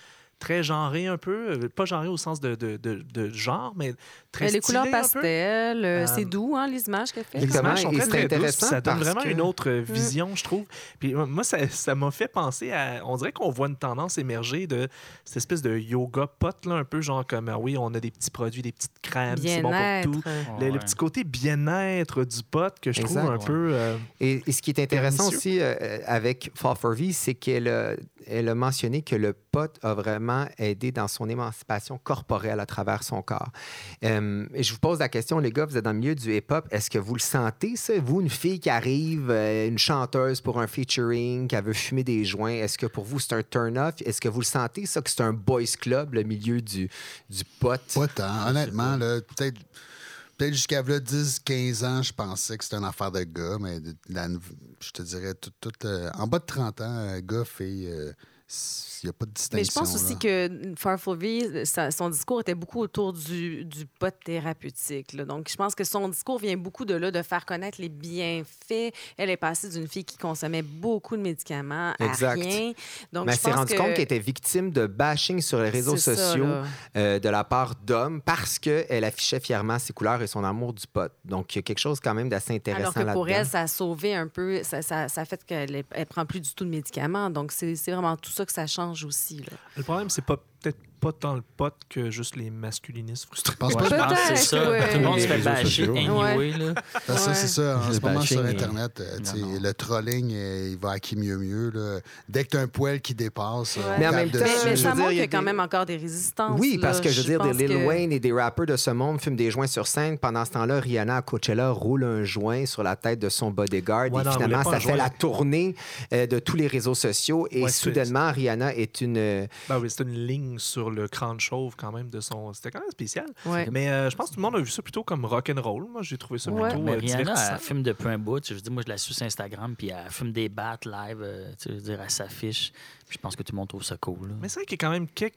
Speaker 2: très genrées un peu. euh, pas genrées au sens de, de, de- de genre, mais très
Speaker 3: Euh, les couleurs pastel, euh,
Speaker 2: Euh,
Speaker 3: c'est doux, hein, les images qu'elle fait.
Speaker 2: Les images sont très, très douces, Ça donne vraiment
Speaker 1: que-
Speaker 2: une autre euh, vision, je trouve. Puis moi, ça ça m'a fait penser à... On dirait qu'on voit une tendance émerger de cette espèce de yoga pot, là, un peu genre comme, ah oui, on a des petits produits, des petites crèmes, c'est bon pour
Speaker 3: Bien-être.
Speaker 2: tout. Le, le petit côté bien-être du pot que je trouve un peu... euh,
Speaker 1: Et, et ce qui est intéressant aussi euh, avec Fall for V, c'est qu'elle a, elle a mentionné que le pot a vraiment aidé dans son émancipation corporelle à travers son corps. Euh, et je vous pose la question, les gars, vous êtes dans le milieu du hip-hop, est-ce que vous le sentez, ça? Vous, une fille qui arrive, euh, une chanteuse pour un featuring, qui veut fumer des joints, est-ce que pour vous, c'est un turn-off? Est-ce que vous le sentez, ça, que c'est un boys club, le milieu du, du pot?
Speaker 5: Pas tant. Honnêtement, peut-être peut jusqu'à là, 10-15 ans, je pensais que c'était une affaire de gars, mais je te dirais, tout, euh, en bas de 30 ans, gars, fille, il n'y a pas de distinction.
Speaker 3: Mais je pense aussi
Speaker 5: là.
Speaker 3: que Farful V, sa- son discours était beaucoup autour du, du pot thérapeutique. là. Donc, je pense que son discours vient beaucoup de là, de faire connaître les bienfaits. Elle est passée d'une fille qui consommait beaucoup de médicaments à
Speaker 1: Exact.
Speaker 3: rien. Donc,
Speaker 1: Mais elle s'est rendue
Speaker 3: que...
Speaker 1: compte qu'elle était victime de bashing sur les réseaux
Speaker 3: C'est
Speaker 1: sociaux euh, de la part d'hommes parce qu'elle affichait fièrement ses couleurs et son amour du pot. Donc, il y a quelque chose quand même d'assez intéressant
Speaker 3: Alors que pour
Speaker 1: là-dedans.
Speaker 3: elle, ça a sauvé un peu, ça, ça, ça a fait qu'elle elle prend plus du tout de médicaments. Donc, c'est c'est vraiment tout ça que ça change aussi. Là.
Speaker 2: Le problème, c'est pas peut-être pas tant le pote que juste les masculinistes frustrés.
Speaker 5: Pense
Speaker 4: Ouais,
Speaker 5: pas
Speaker 4: je pense que c'est ça.
Speaker 3: ouais.
Speaker 4: Tout le monde se fait bâcher anyway. Là.
Speaker 5: Ben, ça,
Speaker 3: Ouais.
Speaker 5: c'est ça. En ce moment, sur Internet, euh, tu sais,
Speaker 4: Non, non.
Speaker 5: le trolling, euh, il va à qui mieux mieux. là. Dès que tu as un poil qui dépasse, euh,
Speaker 1: Mais en même temps,
Speaker 3: Mais, mais
Speaker 1: je
Speaker 3: ça montre qu'il y
Speaker 1: a
Speaker 3: quand même encore des résistances.
Speaker 1: Oui, parce
Speaker 3: là.
Speaker 1: que je veux dire, des Lil
Speaker 3: que-
Speaker 1: Wayne et des rappers de ce monde fument des joints sur scène. Pendant ce temps-là, Rihanna à Coachella roule un joint sur la tête de son bodyguard.
Speaker 2: Ouais,
Speaker 1: et finalement, ça fait la tournée euh, de tous les réseaux sociaux. Et
Speaker 2: c'est-
Speaker 1: soudainement, Rihanna est une. euh,
Speaker 2: Ben oui, c'était une ligne sur le crâne chauve quand même de son. C'était quand même spécial.
Speaker 3: Ouais.
Speaker 2: Mais euh, je pense que tout le monde a vu ça plutôt comme rock and roll. Moi, j'ai trouvé ça
Speaker 3: Ouais.
Speaker 2: plutôt
Speaker 4: Mais
Speaker 2: euh,
Speaker 4: Rihanna,
Speaker 2: divertissant.
Speaker 4: elle fume depuis un bout. Je veux dire, moi, je la suis sur Instagram, puis elle fume des battes live. euh, tu je veux dire, elle s'affiche. Puis je pense que tout le monde trouve ça cool. là.
Speaker 2: Mais c'est vrai qu'il y a quand même quelques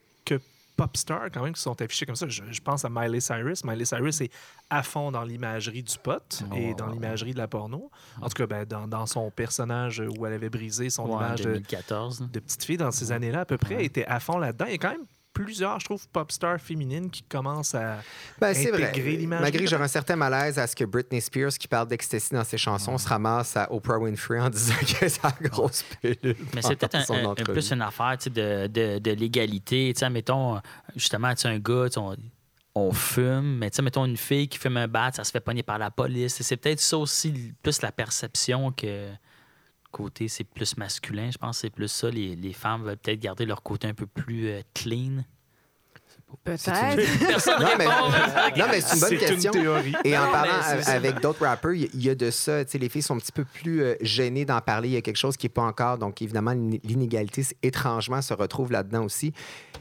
Speaker 2: pop stars quand même qui sont affichés comme ça. Je, je pense à Miley Cyrus. Miley Cyrus est à fond dans l'imagerie du pot et dans l'imagerie de la porno. En tout cas, ben, dans, dans son personnage où elle avait brisé son
Speaker 4: Ouais,
Speaker 2: image de,
Speaker 4: 2014. là.
Speaker 2: de petite fille dans ces années-là à peu près, elle était à fond là-dedans. Il y a quand même plusieurs, je trouve, pop stars féminines qui commencent à
Speaker 1: Ben, c'est vrai.
Speaker 2: intégrer l'image.
Speaker 1: Malgré que j'aurais un certain malaise à ce que Britney Spears, qui parle d'ecstasy dans ses chansons, se ramasse à Oprah Winfrey en disant que c'est la grosse pilule.
Speaker 4: Mais c'est peut-être un, un- plus une affaire de, de, de l'égalité. Tu sais, mettons, justement, tu sais, un gars, on, on fume, mais tu sais, mettons une fille qui fume un bat, ça se fait pogner par la police. C'est peut-être ça aussi, plus la perception que côté, c'est plus masculin. Je pense que c'est plus ça. Les, les femmes veulent peut-être garder leur côté un peu plus euh, clean.
Speaker 3: Peut-être.
Speaker 4: Personne
Speaker 1: Non, mais,
Speaker 4: répond.
Speaker 1: non, mais c'est une bonne question.
Speaker 2: une théorie.
Speaker 1: Et en parlant avec d'autres rappers, il y- a de ça. Tu sais, les filles sont un petit peu plus euh, gênées d'en parler. Il y a quelque chose qui n'est pas encore. Donc, évidemment, l'in- l'inégalité, étrangement, se retrouve là-dedans aussi.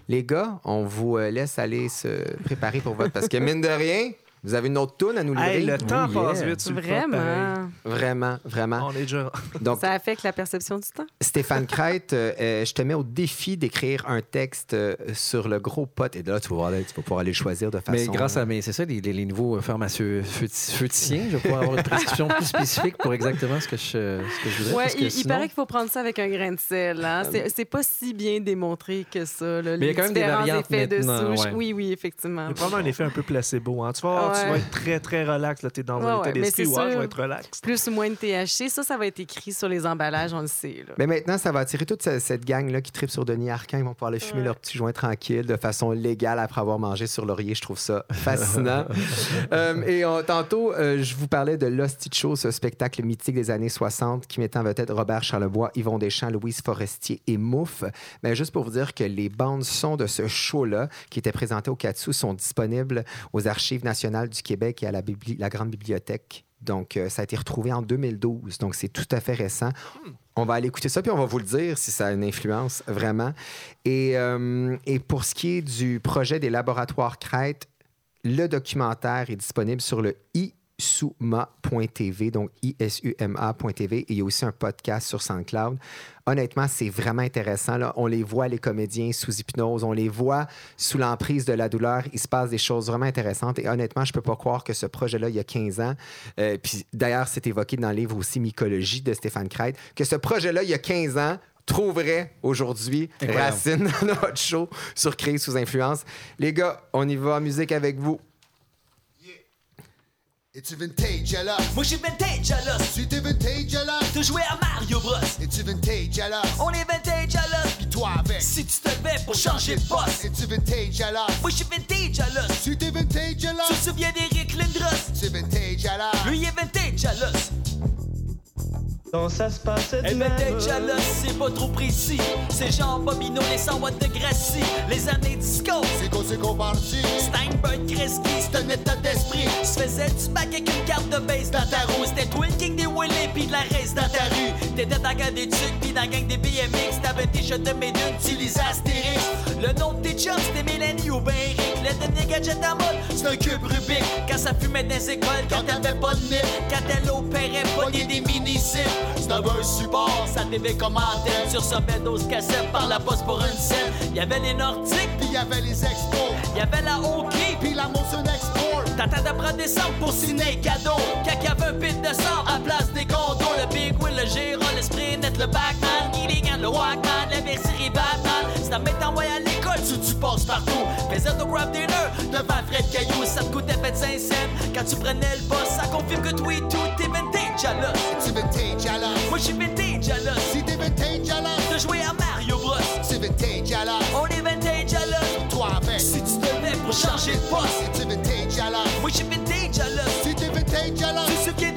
Speaker 1: Les gars, on vous euh, laisse aller se préparer pour votre. Parce que, mine de rien, vous avez une autre toune à nous livrer?
Speaker 2: Hey, le temps
Speaker 7: Oh, yeah.
Speaker 2: passe vite le.
Speaker 3: Vraiment.
Speaker 1: Vraiment, vraiment.
Speaker 2: On est déjà.
Speaker 1: Donc,
Speaker 3: Ça affecte la perception du temps.
Speaker 1: Stéphane Crête, euh, euh, je te mets au défi d'écrire un texte euh, sur le gros pot. Et de là, tu vas, voir, là, tu vas pouvoir aller le choisir de façon.
Speaker 7: Mais grâce à mes, c'est ça, les, les- les nouveaux pharmaceuticiens, je vais pouvoir avoir une prescription plus spécifique pour exactement ce que je, ce que je voudrais.
Speaker 3: Ouais,
Speaker 7: parce que
Speaker 3: il, paraît qu'il faut prendre ça avec un grain de sel. Hein? C'est, c'est pas si bien démontré que ça. Là,
Speaker 7: Mais il y a quand même des variantes
Speaker 3: effets de
Speaker 7: maintenant,
Speaker 3: souche.
Speaker 7: ouais.
Speaker 3: Oui, oui, effectivement.
Speaker 2: Il y a probablement un effet un peu placebo. Hein. Tu, vas, tu vas être très, très relax. Tu es dans un état
Speaker 3: mais
Speaker 2: d'esprit.
Speaker 3: c'est
Speaker 2: Ouais, je vais être relax.
Speaker 3: Plus ou moins de THC, ça, ça va être écrit sur les emballages, on le sait. Là.
Speaker 1: Mais maintenant, ça va attirer toute ce- cette gang-là qui tripe sur Denis Arcand. Ils vont pouvoir aller fumer
Speaker 3: Ouais.
Speaker 1: leur petit joint tranquille de façon légale après avoir mangé sur Laurier. Je trouve ça fascinant. Euh, et on- tantôt, euh, je vous parlais de l'Hostie Show, ce spectacle mythique des années 60 qui mettait en vedette Robert Charlebois, Yvon Deschamps, Louise Forestier et Mouffe. Mais juste pour vous dire que les bandes son de ce show-là, qui étaient présentées au Katsu, sont disponibles aux Archives nationales du Québec et à la, Grande Bibliothèque. Donc, euh, ça a été retrouvé en 2012. Donc, c'est tout à fait récent. On va aller écouter ça, puis on va vous le dire si ça a une influence vraiment. Et, euh, et pour ce qui est du projet des laboratoires Crête, le documentaire est disponible sur le isuma.tv, donc isuma.tv. Et il y a aussi un podcast sur SoundCloud. Honnêtement, c'est vraiment intéressant. Là. On les voit, les comédiens, sous hypnose. On les voit sous l'emprise de la douleur. Il se passe des choses vraiment intéressantes. Et honnêtement, je peux pas croire que ce projet-là, il y a 15 ans, euh, puis d'ailleurs, c'est évoqué dans le livre aussi Mycologie de Stéphane Crête, que ce projet-là, il y a 15 ans, trouverait aujourd'hui racine dans notre show sur Créer sous influence. Les gars, on y va en musique avec vous.
Speaker 5: Es-tu vintage alors?
Speaker 8: Moi j'suis vintage à l'os,
Speaker 5: Tu t'es vintage alors?
Speaker 8: de jouer à Mario Bros.
Speaker 5: Es-tu vintage alors?
Speaker 8: On est vintage à l'os,
Speaker 5: Pis toi avec?
Speaker 8: si tu te levais pour changer de poste.
Speaker 5: Es-tu vintage alors?
Speaker 8: Moi j'suis vintage à l'os,
Speaker 5: Tu t'es vintage alors?
Speaker 8: tu te souviens d'Eric Lindros?
Speaker 5: Tu vintage alors?
Speaker 8: Lui il est vintage à
Speaker 9: Donc ça se passait
Speaker 8: Et
Speaker 9: du même.
Speaker 8: à l'os, c'est pas trop précis. C'est genre Bobino, les 100 watts de Gracie. Les années disco,
Speaker 5: C'est qu'on c'est qu'on partit?
Speaker 8: Steinberg, Kreski, c'est un état d'esprit. Tu faisais du bac avec une carte de base dans ta roue. C'était le king des Willy pis de la race dans ta rue. T'étais dans la gang des tucs pis dans la gang des BMX. T'avais tes shots de médune, lisais Astérix. Le nom de tes chums, c'était Mélanie ou ben Eric. Le dernier gadget à mode, c'est un cube Rubik. Quand ça fumait dans les écoles, quand t'avais pas de nip. Quand elle opérait, pogner des mini-zips. C'était un support, ça TV comme antenne. Sur ce 12 cassettes par la poste pour une scène. Y'avait les Nordiques,
Speaker 5: Pis y'avait les expos,
Speaker 8: y'avait la hockey.
Speaker 5: pis la Monson Export.
Speaker 8: T'attendais prendre des sommes pour signer cadeau. Y'avait un pit de sable à place des condos. Le Big Wheel, le Giro, le Sprint, le Backman, Gilligan, le Walkman, le Mercedes Batman. Si ta mère t'envoie à l'école, tu, tu passes partout. Faisais ton grab dinner devant Fred Caillou. Ça te coûtait 25 cents. Quand tu prenais le boss, ça confirme que toi et tout, t'es vintage l'os.
Speaker 5: Tu vintage alors?
Speaker 8: Moi, j'suis vintage à l'os.
Speaker 5: Si t'es vintage alors?
Speaker 8: De jouer à Mario Bros.
Speaker 5: Tu vintage alors?
Speaker 8: On est vintage l'os.
Speaker 5: Toi
Speaker 4: changer de poste.
Speaker 5: Es-tu vintage alors?
Speaker 4: Moi, je suis vintage à l'os.
Speaker 5: Si t'es vintage alors?
Speaker 4: Tu te souviens d'Eric Lindros?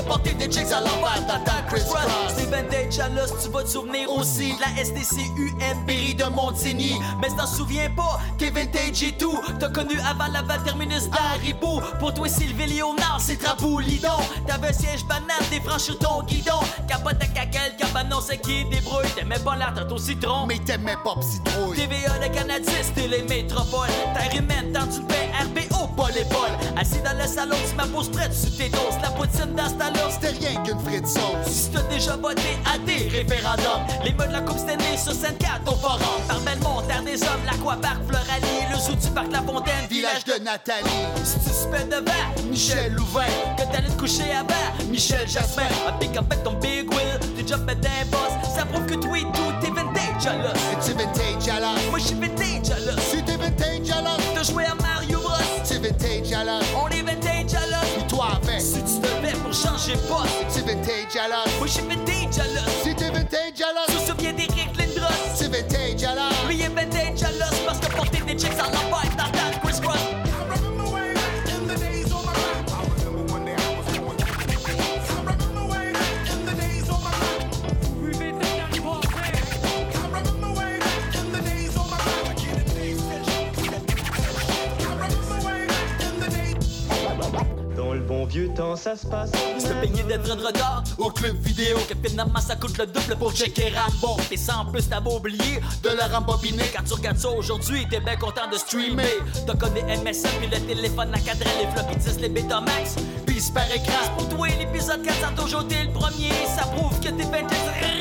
Speaker 4: Qu'il a porté des chicks à l'envers dans ta Chris Ross. C'est vintage à l'os, tu vas te souvenir aussi de la STCUM Berry de Montigny. Mais t'en souviens pas, t'es vintage et tout. T'as connu avant la terminus d'Haribo. Pour toi, Sylvie Léonard, c'est Lidon. T'avais un siège banane, des francs sur ton guidon. Capote à caquelle, cabanon, c'est qui débrouille. T'aimais pas la tarte au citron.
Speaker 5: Mais t'aimais pas citrouille.
Speaker 4: TVA, le Canadien, c'était les métropoles. Terre humaine dans une paix RBO, pas l'épaule. Assis dans le salon, tu ma pose prête sur tes doses. La poutine dans ce talon,
Speaker 5: C'était rien qu'une frite sauce.
Speaker 4: si t'as déjà voté à des référendums, les mots de la Coupe Stanley sur scène 4 au forum. Par Belmont, Terre des Hommes, l'Aquapark, Floralie, le zoo du parc La Fontaine,
Speaker 5: Village de Nathalie.
Speaker 4: Si tu spais devant, Michel Louvain, que t'allais te coucher avant, Michel Jasmin. Un pick up ton big wheel, tu job d'un boss, ça prouve que toi et tout, t'es vintage à l'os.
Speaker 5: Es-tu vintage alors?
Speaker 4: Moi j'suis vintage à l'os.
Speaker 5: Si t'es vintage alors?
Speaker 4: T'as joué à Mario Bros.
Speaker 5: Tu vintage alors?
Speaker 4: On lèves pour changer pas,
Speaker 5: Tu vintage alors?
Speaker 4: moi j'suis vintage à l'os.
Speaker 5: Si t'es vintage alors?
Speaker 4: Tu te souviens d'Eric Lindros?
Speaker 5: Tu vintage alors?
Speaker 4: Lui il est vintage à l'os parce que porter des chicks à l'envers dans
Speaker 9: bon vieux temps, ça se passe.
Speaker 4: Se baigner d'être de retard au club vidéo Que finalement ça coûte le double pour checker Rambo. Et ça en plus t'as beau oublier de le rembobiner. Quand tu regardes ça aujourd'hui t'es bien content de streamer. T'as connu MSN puis le téléphone à cadrer Les floppy 10, les Betamax. Puis par écran Pour toi l'épisode 4 ça a toujours été le premier. Ça prouve que t'es ben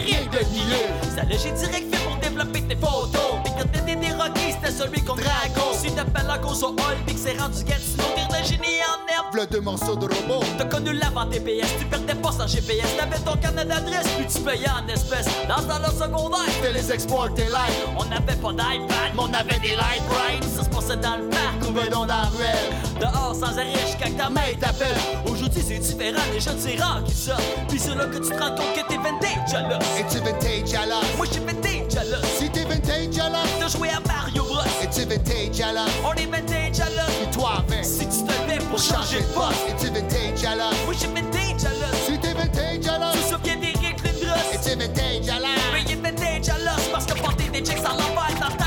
Speaker 4: rien de nier Ça direct fait pour développer tes photos Puis quand t'étais des Rocky c'était celui qu'on drago Si t'appelles la cause au hall puis que c'est rendu Gatineau T'es de génie en herbe
Speaker 5: V'là deux morceaux de robot.
Speaker 4: T'as connu l'avant TPS, tu perdais pas sans GPS, t'avais ton carnet d'adresse, puis tu payais en espèces. Dans dans le secondaire,
Speaker 5: Fais les exploits, tes lives.
Speaker 4: on n'avait pas d'iPad, mais on avait des light bright. Ça se passait dans le parc, ou
Speaker 5: dans la ruelle.
Speaker 4: dehors sans arrêt, que ta main t'appelle. Aujourd'hui c'est différent, les jeunes c'est rare qui sortent. Puis c'est là que tu te rends compte que t'es vintage à l'os.
Speaker 5: Es-tu vintage alors?
Speaker 4: Moi j'suis vintage à
Speaker 5: t'es vintage alors?
Speaker 4: T'as joué à Mario Bros.
Speaker 5: Es-tu vintage alors?
Speaker 4: On est vintage à l'os.
Speaker 5: Puis toi avec?
Speaker 4: Si tu te lèves pour changer de poste.
Speaker 5: Es-tu vintage alors?
Speaker 4: Moi j'suis vintage à.
Speaker 5: Si t'es vintage alors?
Speaker 4: Tu te souviens d'Eric Lindros?
Speaker 5: Es-tu vintage alors?
Speaker 4: Mais il est vintage à l'os parce que porter des chicks à l'envers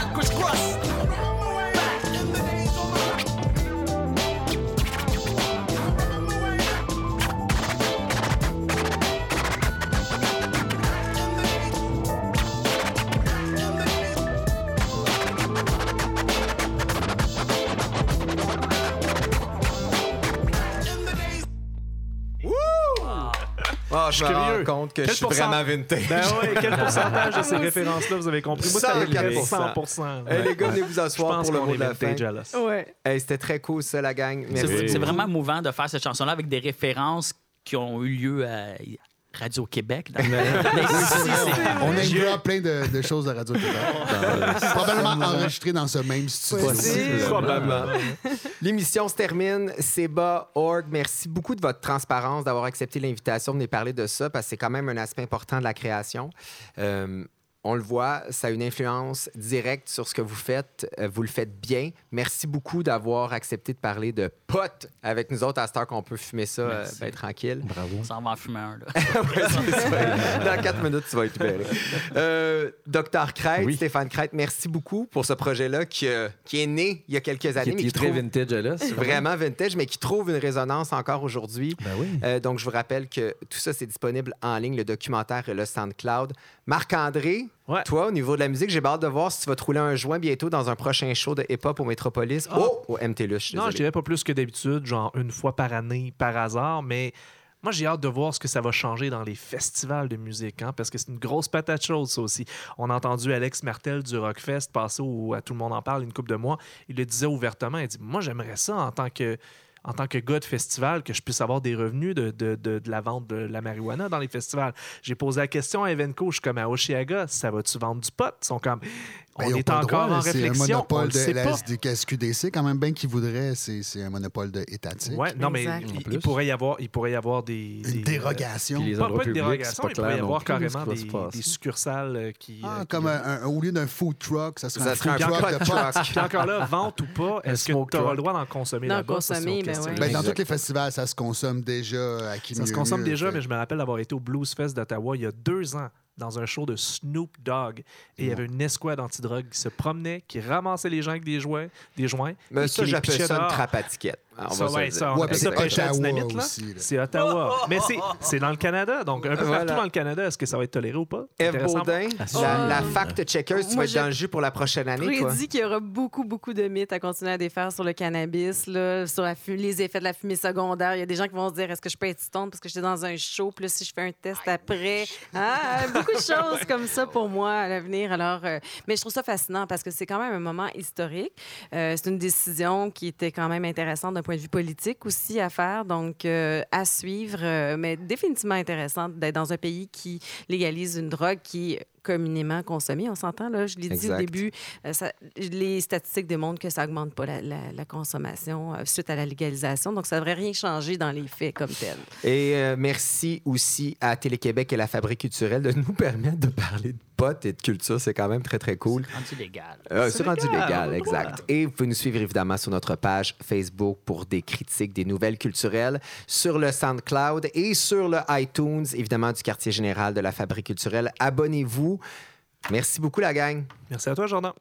Speaker 1: je me
Speaker 2: suis
Speaker 1: rends
Speaker 2: curieux.
Speaker 1: compte que
Speaker 2: Quel
Speaker 1: je suis
Speaker 2: pourcent-
Speaker 1: vraiment vintage.
Speaker 2: Ben oui, quel pourcentage de ces références-là vous avez compris? Moi, ça
Speaker 1: 104%.
Speaker 2: 100%.
Speaker 1: Hey, les gars, venez vous asseoir pour le mot de la fin.
Speaker 10: Ouais.
Speaker 1: Hey, C'était très cool, ça, la gang. Merci.
Speaker 3: C'est vraiment mouvant de faire cette chanson-là avec des références qui ont eu lieu à Radio-Québec. dans-
Speaker 5: On a eu plein de, de choses de Radio-Québec. Probablement enregistré dans ce même studio.
Speaker 1: Probablement. L'émission se termine. Seba, Org, merci beaucoup de votre transparence, d'avoir accepté l'invitation de venir parler de ça, parce que c'est quand même un aspect important de la création. Euh, on le voit, ça a une influence directe sur ce que vous faites. Euh, vous le faites bien. Merci beaucoup d'avoir accepté de parler de potes avec nous autres à cette heure qu'on peut fumer ça euh, ben, tranquille.
Speaker 7: Bravo.
Speaker 3: on s'en va en fumer un. Là.
Speaker 1: Ouais, ça. Dans quatre minutes, tu vas être libéré. Euh, Docteur Crête,
Speaker 7: Oui.
Speaker 1: Stéphane Crête, merci beaucoup pour ce projet-là qui, euh, qui est né il y a quelques années, mais
Speaker 7: qui est très
Speaker 1: trouve
Speaker 7: vintage là.
Speaker 1: vraiment vintage, mais qui trouve une résonance encore aujourd'hui.
Speaker 7: Ben oui.
Speaker 1: Euh, donc, je vous rappelle que tout ça, c'est disponible en ligne, le documentaire et le SoundCloud. Marc-André,
Speaker 2: Ouais.
Speaker 1: toi, au niveau de la musique, j'ai hâte de voir si tu vas te rouler un joint bientôt dans un prochain show de hip-hop au Métropolis.
Speaker 2: Ah.
Speaker 1: Oh, au MTLUS,
Speaker 2: Non, je dirais pas plus que d'habitude, genre une fois par année, par hasard, mais moi, j'ai hâte de voir ce que ça va changer dans les festivals de musique, hein, parce que c'est une grosse patate chaude, ça aussi. On a entendu Alex Martel du Rockfest passer où à Tout le monde en parle une couple de mois. Il le disait ouvertement. Il dit Moi, j'aimerais ça en tant que. En tant que gars de festival, que je puisse avoir des revenus de, de, de- la vente de la marijuana dans les festivals. J'ai posé la question à Evenco, je suis comme à Oshiaga, ça va-tu vendre du pot? Ils sont comme, on
Speaker 5: ils ont
Speaker 2: est encore
Speaker 5: droit,
Speaker 2: en
Speaker 5: là. C'est
Speaker 2: réflexion.
Speaker 5: un
Speaker 2: on
Speaker 5: monopole
Speaker 2: le
Speaker 5: de
Speaker 2: sait
Speaker 5: la. SDK, SQDC, quand même bien qu'ils voudraient, c'est un monopole de étatique.
Speaker 2: Ouais, non, mais il, pourrait y avoir, il pourrait y avoir des,
Speaker 5: Une
Speaker 2: des,
Speaker 5: dérogation.
Speaker 7: Puis les
Speaker 2: Pas, pas de dérogation,
Speaker 7: pas
Speaker 2: il pourrait y avoir carrément des, des succursales euh, qui.
Speaker 5: Ah,
Speaker 2: euh,
Speaker 5: comme
Speaker 2: qui-
Speaker 5: un, un- au lieu d'un food truck, ça serait
Speaker 1: Ça
Speaker 5: un
Speaker 1: serait
Speaker 5: food
Speaker 1: un
Speaker 5: truck
Speaker 1: pot
Speaker 5: de.
Speaker 2: Puis encore là, vente ou pas, est-ce que tu auras
Speaker 7: truck.
Speaker 2: le droit d'en consommer là-bas?
Speaker 3: Ben.
Speaker 5: Ben, dans tous les festivals, ça se consomme déjà à qui
Speaker 2: Ça se consomme déjà, mais je me rappelle d'avoir été au Blues Fest d'Ottawa il y a deux ans dans un show de Snoop Dogg. Et il y avait une escouade antidrogue qui se promenait, qui ramassait les gens avec des joints. Des joints
Speaker 1: Mais
Speaker 2: et
Speaker 1: ça, j'appelle ça une trappe à. Ah, on
Speaker 2: Ça,
Speaker 1: va
Speaker 2: ouais, on
Speaker 5: Ouais, Ottawa
Speaker 2: dynamite. Là? C'est Ottawa. Mais c'est- c'est dans le Canada. Donc, un peu
Speaker 1: Voilà.
Speaker 2: partout dans le Canada, est-ce que ça va être toléré ou pas?
Speaker 1: Eve. Baudin,
Speaker 7: Ah,
Speaker 1: la, la fact-checker, tu vas être dans le jus pour la prochaine année, toi?
Speaker 3: prédit qu'il y aura beaucoup, beaucoup de mythes à continuer à défaire sur le cannabis, là, sur la les effets de la fumée secondaire. Il y a des gens qui vont se dire est-ce que je peux être stone parce que j'étais dans un show, puis là, si je fais un test après. Ah, beaucoup de choses comme ça pour moi à l'avenir. Alors, euh, mais je trouve ça fascinant parce que c'est quand même un moment historique. Euh, c'est une décision qui était quand même intéressante d'un point de vue politique aussi à faire, donc euh, à suivre, euh, mais définitivement intéressante d'être dans un pays qui légalise une drogue qui est communément consommée. On s'entend, là, je l'ai dit au début, euh, ça- les statistiques démontrent que ça augmente pas la, la- la consommation suite à la légalisation, donc ça devrait rien changer dans les faits comme tel.
Speaker 1: Et merci aussi à Télé-Québec et la Fabrique culturelle de nous permettre de parler de potes et de culture. C'est quand même très, très cool.
Speaker 4: Rendu légal.
Speaker 1: Euh,
Speaker 2: C'est
Speaker 1: c'est rendu
Speaker 2: légal,
Speaker 1: exact. Et vous pouvez nous suivre évidemment sur notre page Facebook pour des critiques, des nouvelles culturelles, sur le SoundCloud et sur le iTunes, évidemment, du quartier général de la Fabrique culturelle. Abonnez-vous. Merci beaucoup, la gang.
Speaker 2: Merci à toi, Jordan.